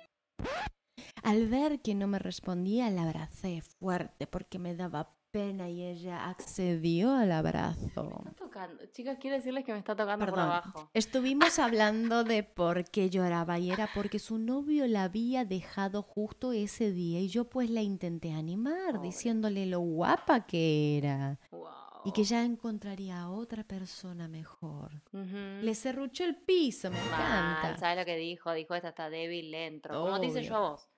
S5: Al ver que no me respondía, la abracé fuerte porque me daba pena y ella accedió al abrazo.
S6: Está tocando. Chicas, quiero decirles que me está tocando por
S5: Perdón.
S6: abajo.
S5: Estuvimos hablando de por qué lloraba y era porque su novio la había dejado justo ese día y yo pues la intenté animar diciéndole lo guapa que era
S6: Wow.
S5: y que ya encontraría a otra persona mejor. Le cerruchó el piso, me
S6: Mal,
S5: encanta.
S6: ¿Sabes lo que dijo? Dijo, esta está débil, le entro. Como te hice yo a vos.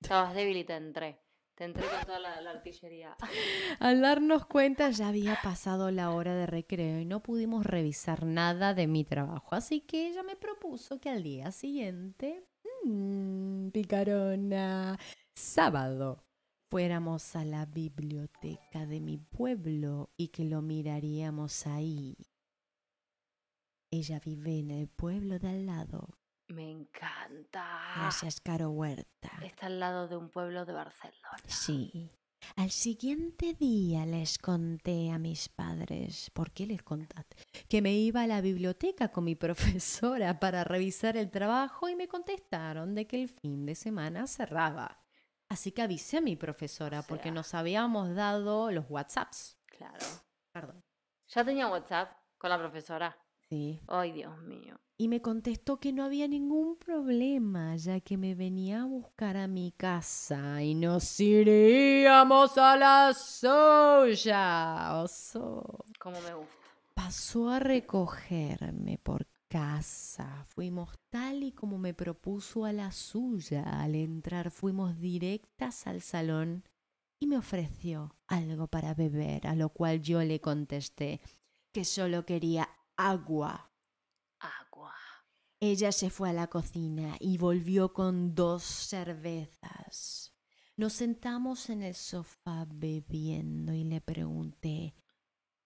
S6: Estabas débil y te entré. Te entré con toda la, la artillería.
S5: Al darnos cuenta ya había pasado la hora de recreo y no pudimos revisar nada de mi trabajo, así que ella me propuso que al día siguiente, mm, picarona, sábado, fuéramos a la biblioteca de mi pueblo y que lo miraríamos ahí. Ella vive en el pueblo de al lado.
S6: Me encanta.
S5: Gracias, Caro Huerta.
S6: Está al lado de un pueblo de Barcelona.
S5: Sí. Al siguiente día les conté a mis padres, ¿por qué les contaste? Que me iba a la biblioteca con mi profesora para revisar el trabajo y me contestaron de que el fin de semana cerraba. Así que avisé a mi profesora
S6: O
S5: porque nos habíamos dado los WhatsApps.
S6: Claro.
S5: Perdón.
S6: Ya tenía WhatsApp con la profesora.
S5: Sí.
S6: Ay, Dios mío.
S5: Y me contestó que no había ningún problema, ya que me venía a buscar a mi casa y nos iríamos a la soya. Oso.
S6: Cómo me gusta.
S5: Pasó a recogerme por casa. Fuimos tal y como me propuso a la suya. Al entrar fuimos directas al salón y me ofreció algo para beber, a lo cual yo le contesté que solo quería. Agua. Ella se fue a la cocina y volvió con dos cervezas. Nos sentamos en el sofá bebiendo y le pregunté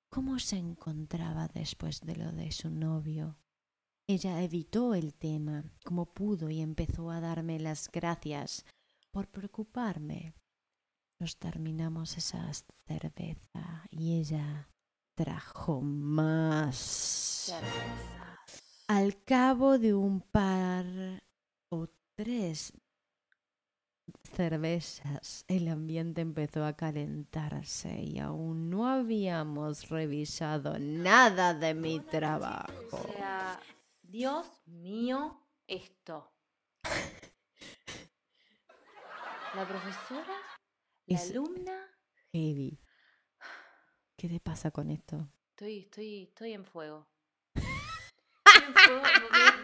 S5: cómo se encontraba después de lo de su novio. Ella evitó el tema como pudo y empezó a darme las gracias por preocuparme. Nos terminamos esa cerveza y ella trajo más.
S6: Cervezas.
S5: Al cabo de un par o tres cervezas, el ambiente empezó a calentarse y aún no habíamos revisado nada de mi trabajo.
S6: O sea, Dios mío, esto. La profesora, la
S5: Es-
S6: alumna.
S5: Heavy. ¿Qué te pasa con esto?
S6: Estoy, estoy, estoy en fuego. Estoy en fuego porque-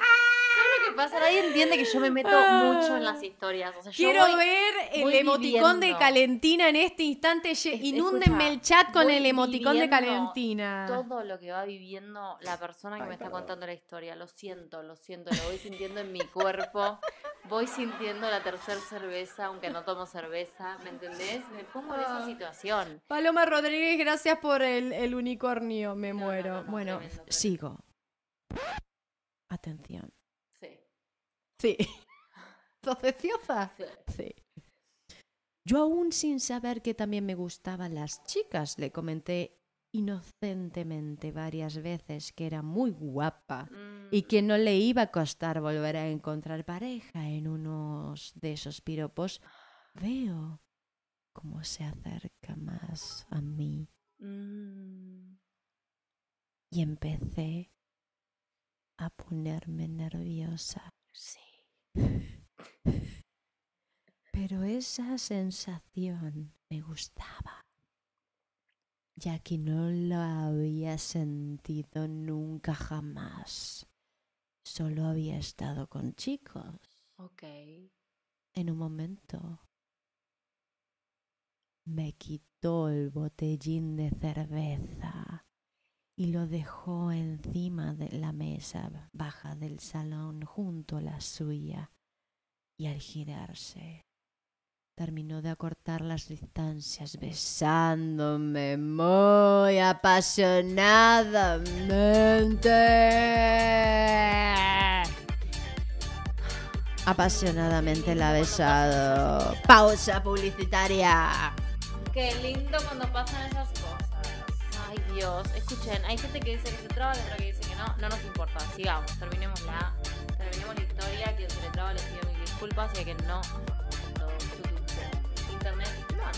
S6: ¿Sabes lo que pasa? Nadie entiende que yo me meto mucho en las historias. O sea, yo
S5: Quiero
S6: voy-
S5: ver el
S6: voy
S5: emoticón de. Calentina en este instante.
S6: Es-
S5: Inúndenme
S6: escucha,
S5: el chat con el emoticón de Calentina.
S6: todo lo que va viviendo la persona que
S5: Ay,
S6: me está
S5: perdón.
S6: contando la historia. Lo siento, lo siento, lo voy sintiendo en mi cuerpo. Voy sintiendo la tercera cerveza, aunque no tomo cerveza, ¿me entendés? Me pongo en esa
S5: Ah.
S6: situación.
S5: Paloma Rodríguez, gracias por el, el unicornio. Me
S6: No,
S5: muero.
S6: no, no,
S5: bueno,
S6: tremendo.
S5: sigo. Atención.
S6: Sí,
S5: Sí. ¿Sos deseosa?
S6: sí.
S5: Sí. Yo aún sin saber que también me gustaban las chicas, le comenté inocentemente varias veces que era muy guapa y que no le iba a costar volver a encontrar pareja en unos de esos piropos. Veo cómo se acerca más a mí
S6: mm,
S5: y empecé a ponerme nerviosa.
S6: sí.
S5: Pero esa sensación me gustaba, ya que no lo había sentido nunca jamás. Solo había estado con chicos.
S6: Ok.
S5: En un momento me quitó el botellín de cerveza y lo dejó encima de la mesa baja del salón junto a la suya y al girarse terminó de acortar las distancias besándome muy apasionadamente. Apasionadamente la ha besado. Pausa publicitaria.
S6: Qué lindo cuando pasan esas cosas. Ay, Dios. Escuchen, hay gente que dice que se traba y otra que dice que no. No nos importa. Sigamos. Terminemos la, terminemos la historia. Quien se le traba les pido mil disculpas. Y a que no. todo YouTube, Internet. No.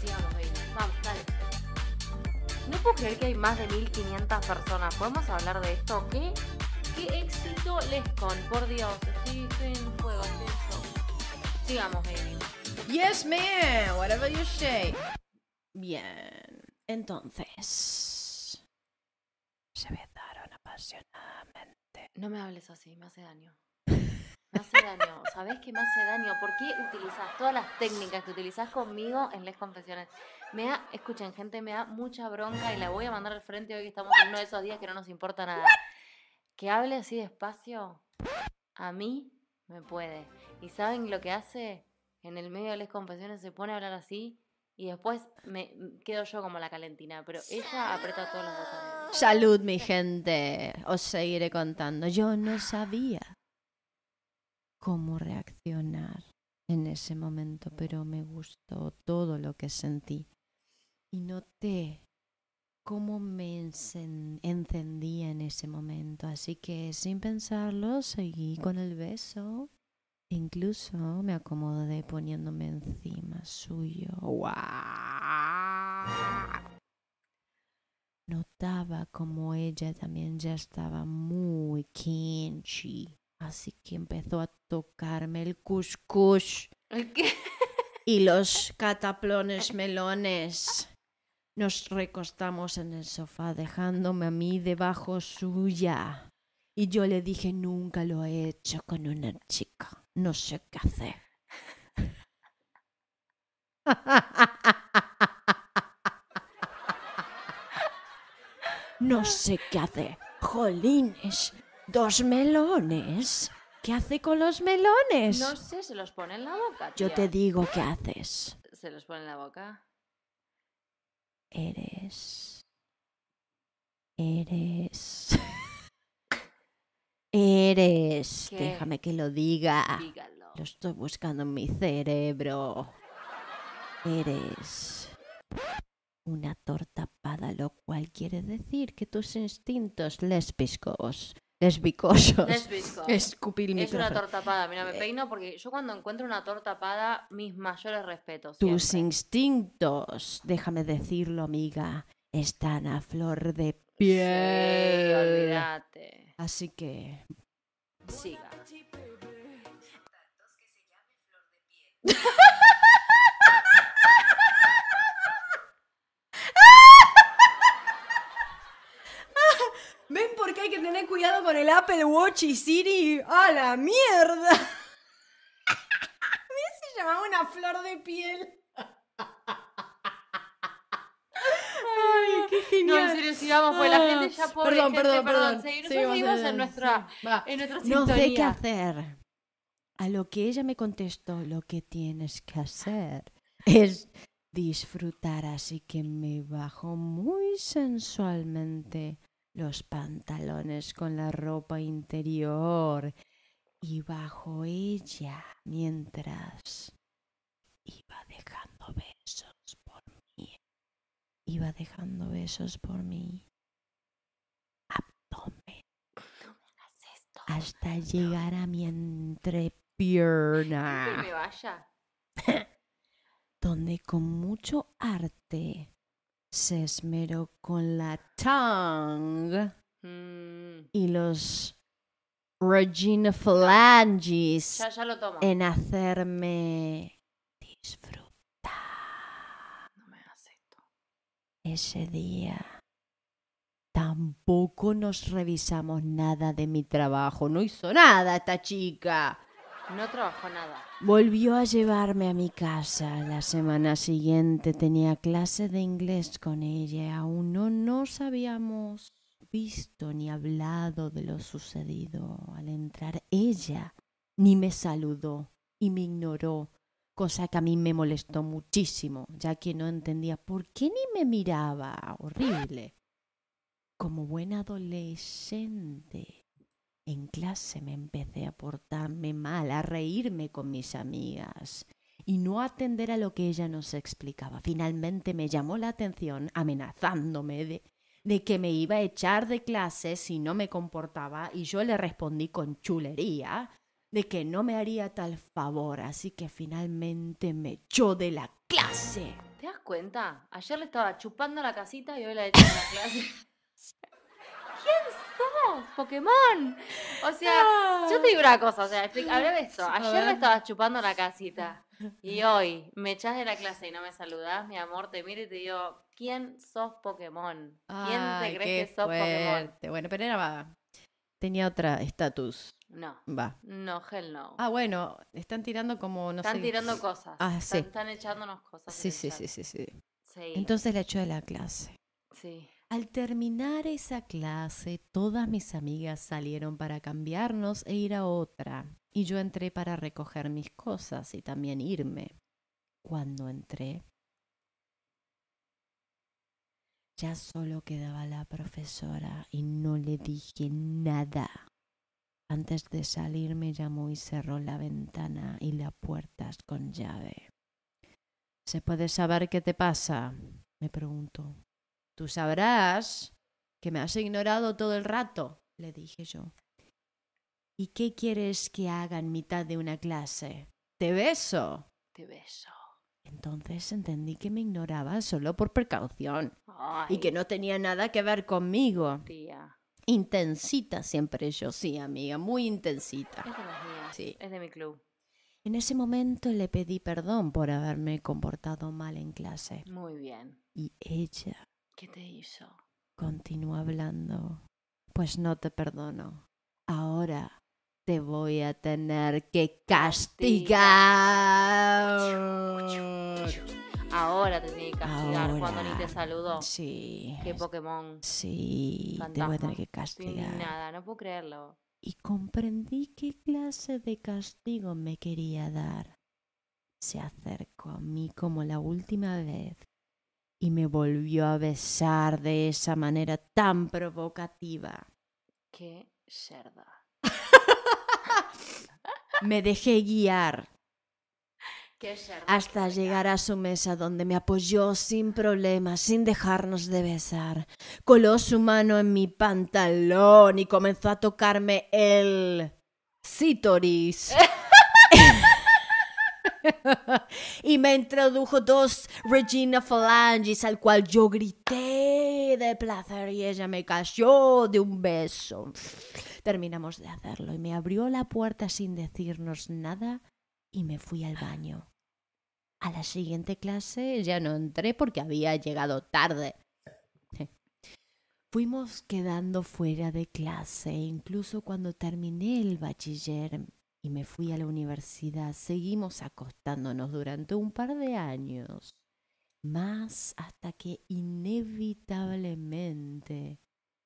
S6: Sigamos, baby. Vamos, dale. No puedo creer que hay más de 1500 personas. ¿Podemos hablar de esto? ¿Qué, qué éxito Lescon? Por Dios, estoy, estoy en fuego, estoy en shock. Sigamos, baby.
S5: Yes, man. Whatever you say. Bien. Entonces. Se besaron apasionadamente.
S6: No me hables así, me hace daño. Me hace daño. ¿Sabés qué me hace daño? ¿Por qué utilizas todas las técnicas que utilizás conmigo en las confesiones? Me da, escuchen, gente, me da mucha bronca y la voy a mandar al frente hoy que estamos en uno de esos días que no nos importa nada. Que hable así despacio, a mí me puede. ¿Y saben lo que hace? En el medio de las confesiones se pone a hablar así y después me quedo yo como la calentina, pero ella aprieta todos los botones.
S5: Salud, mi gente. Os seguiré contando. Yo no sabía cómo reaccionar en ese momento, pero me gustó todo lo que sentí. Y noté cómo me encen- encendía en ese momento. Así que sin pensarlo, seguí con el beso. Incluso me acomodé poniéndome encima suyo. Notaba como ella también ya estaba muy kinchi. Así que empezó a tocarme el cuscús
S6: ¿El qué?
S5: y los cataplones melones. Nos recostamos en el sofá dejándome a mí debajo suya. Y yo le dije, nunca lo he hecho con una chica. No sé qué hacer. No sé qué hacer. Jolines, dos melones. ¿Qué hace con los melones?
S6: No sé, se los pone en la boca.
S5: Yo te digo qué haces.
S6: ¿Se los pone en la boca?
S5: Eres. Eres. Eres.
S6: ¿Qué?
S5: Déjame que lo diga.
S6: Dígalo.
S5: Lo estoy buscando en mi cerebro. Eres. Una tortapada, lo cual quiere decir que tus instintos lésbicos. Lesbicosos.
S6: Lesbisco.
S5: El
S6: Es una
S5: micrófono.
S6: tortapada, mira, me peino porque yo cuando encuentro una tortapada, mis mayores respetos.
S5: Tus
S6: siempre.
S5: instintos, déjame decirlo, amiga, están a flor de
S6: Sí,
S5: piel.
S6: olvídate.
S5: Así que
S6: Siga.
S7: ¿Ven por qué hay que tener cuidado con el Apple Watch y Siri? ¡A la mierda! A mí se llamaba una flor de piel. Ay, qué
S6: No,
S7: genial.
S6: en serio, sigamos, porque la gente ya pobre
S5: Perdón,
S6: gente,
S5: perdón, perdón. Seguimos
S6: seguimos
S5: en-
S6: nuestra,
S5: sí,
S6: en nuestra
S5: no sé qué
S6: sintonía.
S5: hacer. A lo que ella me contestó, lo que tienes que hacer es disfrutar, así que me bajó muy sensualmente los pantalones con la ropa interior y bajo ella mientras iba dejando besos por mí. Iba dejando besos por mi abdomen hasta llegar a mi
S6: Que
S5: entrepierna,
S6: me vaya.
S5: donde con mucho arte se esmeró con la tongue
S6: Mm,
S5: y los Regina Phalanges
S6: Ya, ya lo tomo.
S5: en hacerme disfrutar
S6: No me hagas esto.
S5: ese día. Tampoco nos revisamos nada de mi trabajo. No hizo nada esta chica.
S6: No trabajó nada.
S5: Volvió a llevarme a mi casa. La semana siguiente tenía clase de inglés con ella. Aún no nos habíamos visto ni hablado de lo sucedido. Al entrar ella ni me saludó y me ignoró, cosa que a mí me molestó muchísimo, ya que no entendía por qué ni me miraba. Horrible. Como buena adolescente, en clase me empecé a portarme mal, a reírme con mis amigas y no atender a lo que ella nos explicaba. Finalmente me llamó la atención amenazándome de, de que me iba a echar de clase si no me comportaba y yo le respondí con chulería de que no me haría tal favor, así que finalmente me echó de la clase.
S6: ¿Te das cuenta? Ayer le estaba chupando la casita y hoy la he hecho en la clase. ¿Quién sos? Pokémon. O sea, yo te digo una cosa, o sea, habla de esto. Ayer me estabas chupando la casita y hoy me echás de la clase y no me saludás, mi amor, te miro y te digo, ¿quién sos Pokémon? ¿Quién
S5: Ay,
S6: te crees que sos Pokémon?
S5: fuerte. Bueno, pero era. Tenía otra estatus.
S6: No,
S5: Va.
S6: no, hell no.
S5: Ah, bueno, están tirando como no
S6: están
S5: sé.
S6: tirando cosas.
S5: Ah,
S6: están,
S5: sí.
S6: están echándonos cosas.
S5: Sí, sí, sí, sí. Sí, Entonces la echó de la clase.
S6: sí.
S5: Al terminar esa clase, todas mis amigas salieron para cambiarnos e ir a otra, y yo entré para recoger mis cosas y también irme. Cuando entré, ya solo quedaba la profesora y no le dije nada. Antes de salir me llamó y cerró la ventana y las puertas con llave. ¿Se puede saber qué te pasa? me preguntó. Tú sabrás que me has ignorado todo el rato, le dije yo. ¿Y qué quieres que haga en mitad de una clase? Te beso.
S6: Te beso.
S5: Entonces entendí que me ignoraba solo por precaución y que no tenía nada que ver conmigo.
S6: tía.
S5: Intensita siempre yo, sí, amiga, muy intensita.
S6: Es de las mías.
S5: Sí.
S6: Es de mi club.
S5: En ese momento le pedí perdón por haberme comportado mal en clase
S6: Muy bien.
S5: y ella
S6: ¿Qué te hizo?
S5: continuó hablando. Pues no te perdono. Ahora te voy a tener que castigar.
S6: Ahora te tiene que castigar cuando ni te
S5: Ahora.
S6: saludó.
S5: Sí.
S6: Qué Pokémon.
S5: Sí, te voy a tener que castigar.
S6: indignada, no puedo creerlo.
S5: Y comprendí qué clase de castigo me quería dar. Se acercó a mí como la última vez y me volvió a besar de esa manera tan provocativa.
S6: Qué cerda.
S5: Me dejé guiar
S6: Qué cerda.
S5: hasta llegar a su mesa donde me apoyó sin problemas, sin dejarnos de besar. Coló su mano en mi pantalón y comenzó a tocarme el cítoris. y me introdujo dos Regina Phalanges al cual yo grité de placer y ella me cayó de un beso. Terminamos de hacerlo y me abrió la puerta sin decirnos nada y me fui al baño. A la siguiente clase ya no entré porque había llegado tarde. Fuimos quedando fuera de clase, incluso cuando terminé el bachiller y me fui a la universidad, seguimos acostándonos durante un par de años, más hasta que inevitablemente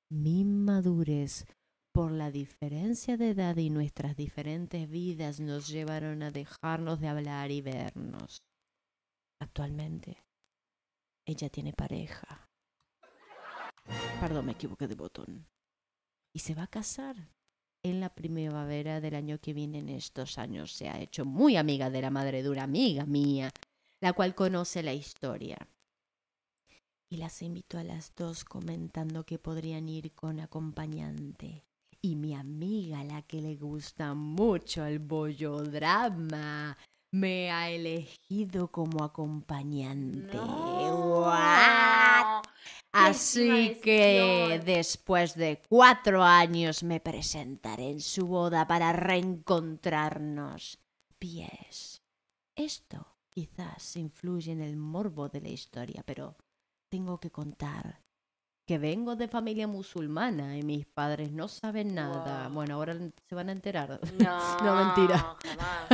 S5: mi madurez por la diferencia de edad y nuestras diferentes vidas nos llevaron a dejarnos de hablar y vernos. Actualmente, ella tiene pareja. Perdón, me equivoqué de botón. Y se va a casar. En la primavera del año que viene, en estos años, se ha hecho muy amiga de la madre de una amiga mía, la cual conoce la historia. Y las invito a las dos comentando que podrían ir con acompañante. Y mi amiga, la que le gusta mucho el bollodrama, me ha elegido como acompañante.
S6: No.
S5: Así que después de cuatro años me presentaré en su boda para reencontrarnos. Pies. Esto quizás influye en el morbo de la historia, pero tengo que contar que vengo de familia musulmana y mis padres no saben nada.
S6: Wow.
S5: Bueno, ahora se van a enterar.
S6: No,
S5: No, mentira.
S6: Jamás.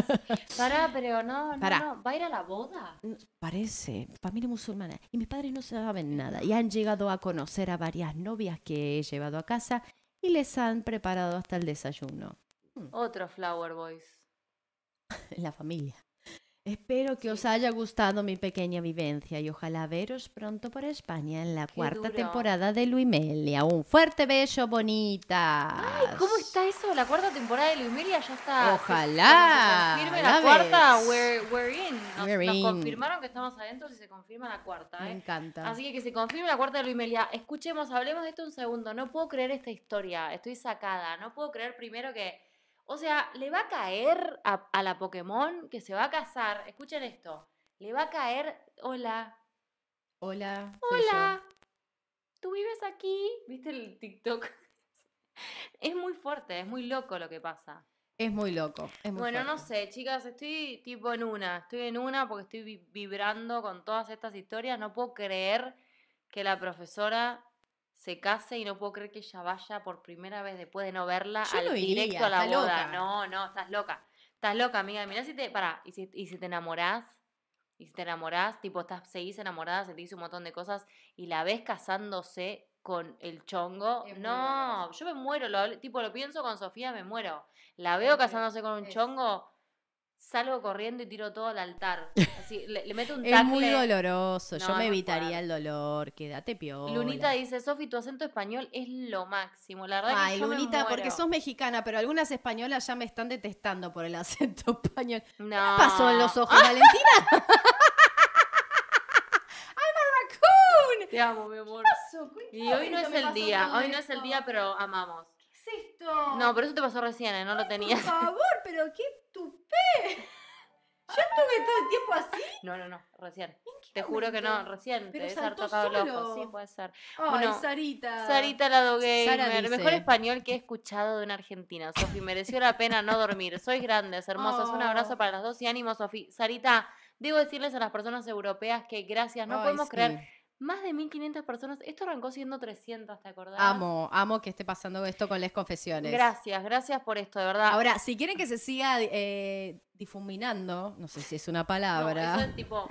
S6: Pará, pero no, no,
S5: Pará.
S6: no. ¿Va a ir a la boda?
S5: No, Parece, familia musulmana. Y mis padres no saben nada. Y han llegado a conocer a varias novias que he llevado a casa y les han preparado hasta el desayuno.
S6: Otro Flower Boys.
S5: La familia. Espero que os haya gustado mi pequeña vivencia y ojalá veros pronto por España en la
S6: Qué
S5: cuarta
S6: duro.
S5: temporada de Luimelia. Un fuerte beso, bonita.
S6: Ay, ¿cómo está eso? La cuarta temporada de Lumilia ya está. Se-
S5: Ojalá,
S6: cuando se confirme
S5: la
S6: la cuarta, we're, we're in. Nos,
S5: We're
S6: nos
S5: in.
S6: confirmaron que estamos adentro si se confirma la cuarta,
S5: Me
S6: ¿eh?
S5: encanta.
S6: Así que que se confirme la cuarta de Luimelia. Escuchemos, hablemos de esto un segundo. No puedo creer esta historia. Estoy sacada. No puedo creer primero que. O sea, le va a caer a, a la Pokémon que se va a casar. Escuchen esto. Le va a caer. Hola.
S5: Hola.
S6: Hola. ¿Tú vives aquí? ¿Viste el TikTok? Es muy fuerte, es muy loco lo que pasa.
S5: Es muy loco. es muy
S6: Bueno, no sé, chicas, estoy tipo en una. Estoy en una porque estoy vi- vibrando con todas estas historias. No puedo creer que la profesora se case y no puedo creer que ella vaya por primera vez después de no verla
S5: Yo
S6: al
S5: iría,
S6: directo a la boda.
S5: loca.
S6: No, no, estás loca. Estás loca, amiga. Mirá si te. Pará, y si, y si te enamorás. Y si te enamorás, tipo, estás, seguís enamorada, sentís un montón de cosas y la ves casándose con el chongo.
S5: Es
S6: No, yo me muero, lo, tipo, lo pienso con Sofía, me muero. La veo casándose con un
S5: es-
S6: chongo, salgo corriendo y tiro todo al altar. Así, le, le meto un
S5: Es muy
S6: tacle.
S5: doloroso.
S6: No,
S5: Yo me evitaría el dolor. Quédate piola.
S6: Lunita dice, Sofi, tu acento español es lo máximo. La verdad
S5: Ay,
S6: que yo me
S5: Lunita, porque
S6: muero.
S5: sos mexicana, pero algunas españolas ya me están detestando por el acento español.
S6: No.
S5: ¿Qué pasó en los ojos, Valentina?
S6: Te amo, mi amor. Y hoy no es el día, hoy no es el día, pero amamos.
S5: ¿Qué es esto?
S6: No, pero eso te pasó recién, ¿eh? no lo
S5: por
S6: tenías.
S5: favor, pero qué estuve todo el tiempo así.
S6: No, no, no, recién. Te juro que no, recién. Te
S5: Pero
S6: debes haber tocado el
S5: solo.
S6: Sí, puede ser.
S5: Ay,
S6: Bueno,
S5: Sarita.
S6: Sarita Lado Gamer,
S5: dice-
S6: mejor español que he escuchado de una argentina. Sofi, mereció la pena no dormir. Sois grandes, hermosas. Un
S5: Oh.
S6: abrazo para las dos y ánimo, Sofi. Sarita, debo decirles a las personas europeas que gracias, no
S5: Ay,
S6: podemos
S5: sí.
S6: creer. Más de 1500 personas. Esto arrancó siendo 300, ¿te acordás?
S5: Amo, amo que esté pasando esto con las confesiones.
S6: Gracias, gracias por esto, de verdad.
S5: Ahora, si quieren que se siga eh, difuminando, no sé si es una
S6: No,
S5: palabra.
S6: eso es tipo.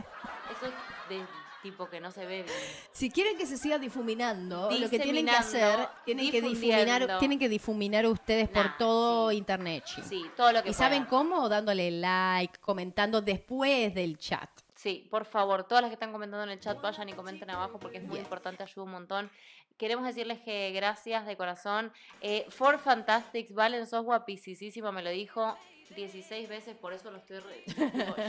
S6: Eso es de tipo que no se ve bien.
S5: Si quieren que se siga difuminando, lo que tienen que hacer, tienen que difuminar, tienen que difuminar ustedes por todo
S6: sí.
S5: internet.
S6: Sí, todo lo que
S5: ¿Y saben cómo? Dándole like, comentando después del chat.
S6: Sí, por favor, todas las que están comentando en el chat vayan y comenten abajo porque es muy
S5: Bien.
S6: importante, ayuda un montón. Queremos decirles que gracias de corazón. Eh, For Fantastics, Valen, sos guapísima, me lo dijo 16 veces, por eso lo estoy... re-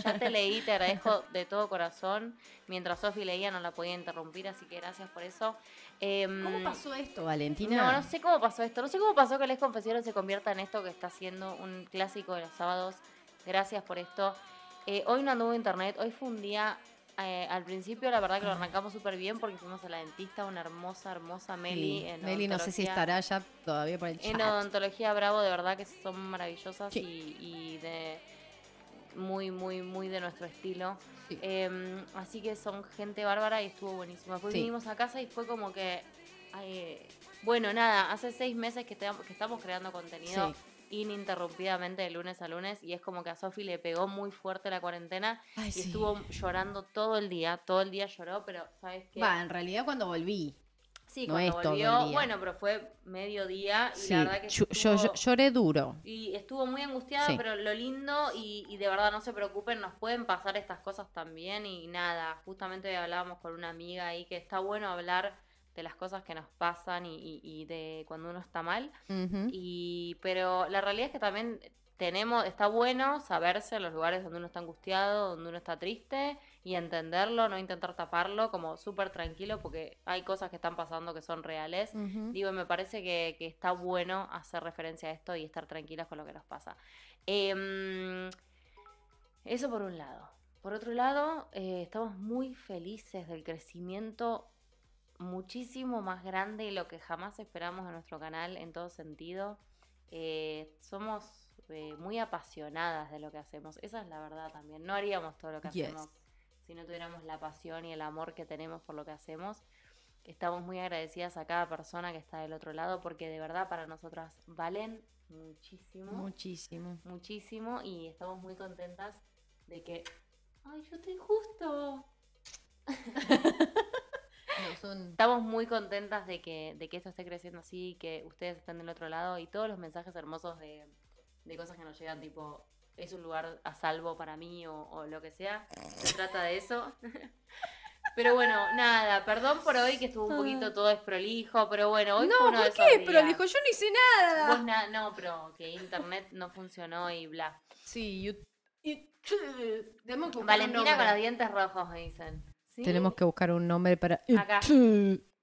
S6: ya te leí, te agradezco de todo corazón. Mientras Sofi leía no la podía interrumpir, así que gracias por eso. Em,
S5: ¿Cómo pasó esto, Valentina?
S6: No, no sé cómo pasó esto. No sé cómo pasó que Les Confesiones se convierta en esto que está siendo un clásico de los sábados. Gracias por esto. Eh, hoy no anduvo internet. Hoy fue un día. eh, al principio, la verdad que lo arrancamos súper bien porque fuimos a la dentista, una hermosa, hermosa Meli.
S5: Sí,
S6: en
S5: Meli, no sé si estará ya todavía por el chat.
S6: En odontología Bravo, de verdad que son maravillosas
S5: Sí.
S6: y, y de muy, muy, muy de nuestro estilo.
S5: Sí.
S6: Em, así que son gente bárbara y estuvo buenísimo. Después
S5: Sí.
S6: vinimos a casa y fue como que. ay, bueno, nada, hace seis meses que, te- que estamos creando contenido
S5: Sí.
S6: Ininterrumpidamente de lunes a lunes y es como que a Sofi le pegó muy fuerte la cuarentena
S5: Ay,
S6: y
S5: sí.
S6: estuvo llorando todo el día. Todo el día lloró, pero ¿sabes qué?
S5: Va, en realidad cuando volví.
S6: sí,
S5: no
S6: cuando volvió, bueno, pero fue mediodía y
S5: Sí,
S6: la verdad que
S5: yo, yo- yo
S6: estuvo-
S5: lloré duro.
S6: y estuvo muy angustiada,
S5: Sí.
S6: pero lo lindo y, y de verdad no se preocupen, nos pueden pasar estas cosas también y nada, justamente hoy hablábamos con una amiga ahí que está bueno hablar de las cosas que nos pasan y, y- y de cuando uno está mal, y pero la realidad es que también tenemos, está bueno saberse en los lugares donde uno está angustiado, donde uno está triste y entenderlo, no intentar taparlo, como súper tranquilo porque hay cosas que están pasando que son reales. Digo, me parece que, que está bueno hacer referencia a esto y estar tranquilas con lo que nos pasa. Em, eso por un lado. Por otro lado, eh, estamos muy felices del crecimiento muchísimo más grande y lo que jamás esperamos en nuestro canal en todo sentido. Eh, somos eh, muy apasionadas de lo que hacemos. Esa es la verdad también. No haríamos todo lo que
S5: Yes.
S6: hacemos si no tuviéramos la pasión y el amor que tenemos por lo que hacemos. Estamos muy agradecidas a cada persona que está del otro lado porque de verdad para nosotras valen muchísimo
S5: Muchísimo.
S6: muchísimo y estamos muy contentas de que... ¡Ay, yo estoy justo! Estamos muy contentas de que, de que esto esté creciendo así, que ustedes estén del otro lado y todos los mensajes hermosos de, de cosas que nos llegan, tipo, es un lugar a salvo para mí o, o lo que sea. Se trata de eso. Pero bueno, nada, perdón por hoy que estuvo un poquito todo desprolijo, pero bueno, hoy fue
S8: No,
S6: uno de
S8: ¿por qué? dijo, yo no hice nada.
S6: Vos na- no, pero que internet no funcionó y bla.
S8: Sí, you- y- tenemos que buscar un
S6: Valentina con los dientes rojos, me dicen. ¿Sí?
S5: Tenemos que buscar un nombre para.
S6: Acá.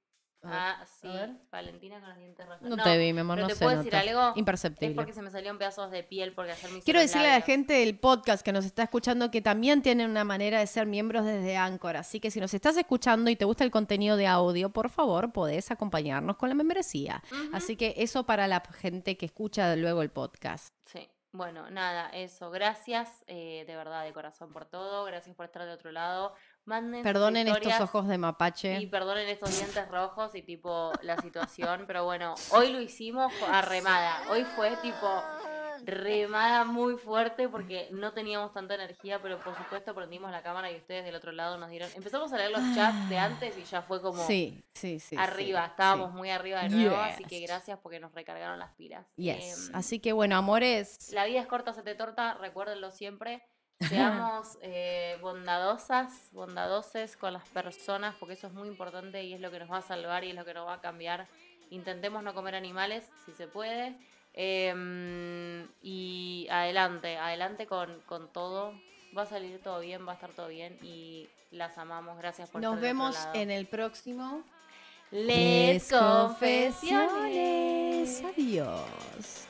S6: Ah, sí. Valentina con los dientes rojos.
S5: No, te vi, mi amor,
S6: pero
S5: no
S6: te
S5: se
S6: puedo decir
S5: nota.
S6: algo. Es
S5: Imperceptible.
S6: porque se me salieron pedazos de piel porque ayer me
S5: Quiero decirle a la gente del podcast que nos está escuchando que también tienen una manera de ser miembros desde Anchor. Así que si nos estás escuchando y te gusta el contenido de audio, por favor, podés acompañarnos con la membresía. Así que eso para la gente que escucha luego el podcast.
S6: Sí, bueno, nada, eso. Gracias eh, de verdad, de corazón por todo. Gracias por estar de otro lado. Manden
S5: Perdonen estos ojos de mapache.
S6: Y perdonen estos dientes rojos y tipo la situación, pero bueno, hoy lo hicimos a remada. Hoy fue tipo remada muy fuerte porque no teníamos tanta energía, pero por supuesto prendimos la cámara y ustedes del otro lado nos dieron. Empezamos a leer los chats de antes y ya fue como
S5: Sí, sí, sí.
S6: arriba,
S5: sí,
S6: estábamos
S5: sí.
S6: muy arriba de nuevo, así que gracias porque nos recargaron las pilas.
S5: Yes.
S6: Em,
S5: Así que bueno, amores.
S6: la vida es corta, se te torta, recuérdenlo siempre. Seamos eh, bondadosas, bondadoses con las personas, porque eso es muy importante y es lo que nos va a salvar y es lo que nos va a cambiar. Intentemos no comer animales, si se puede. Em, y adelante, adelante con, con todo. Va a salir todo bien, va a estar todo bien y las amamos. Gracias por
S5: Nos
S6: estar
S5: vemos en el próximo.
S6: Les Confesiones.
S5: Adiós.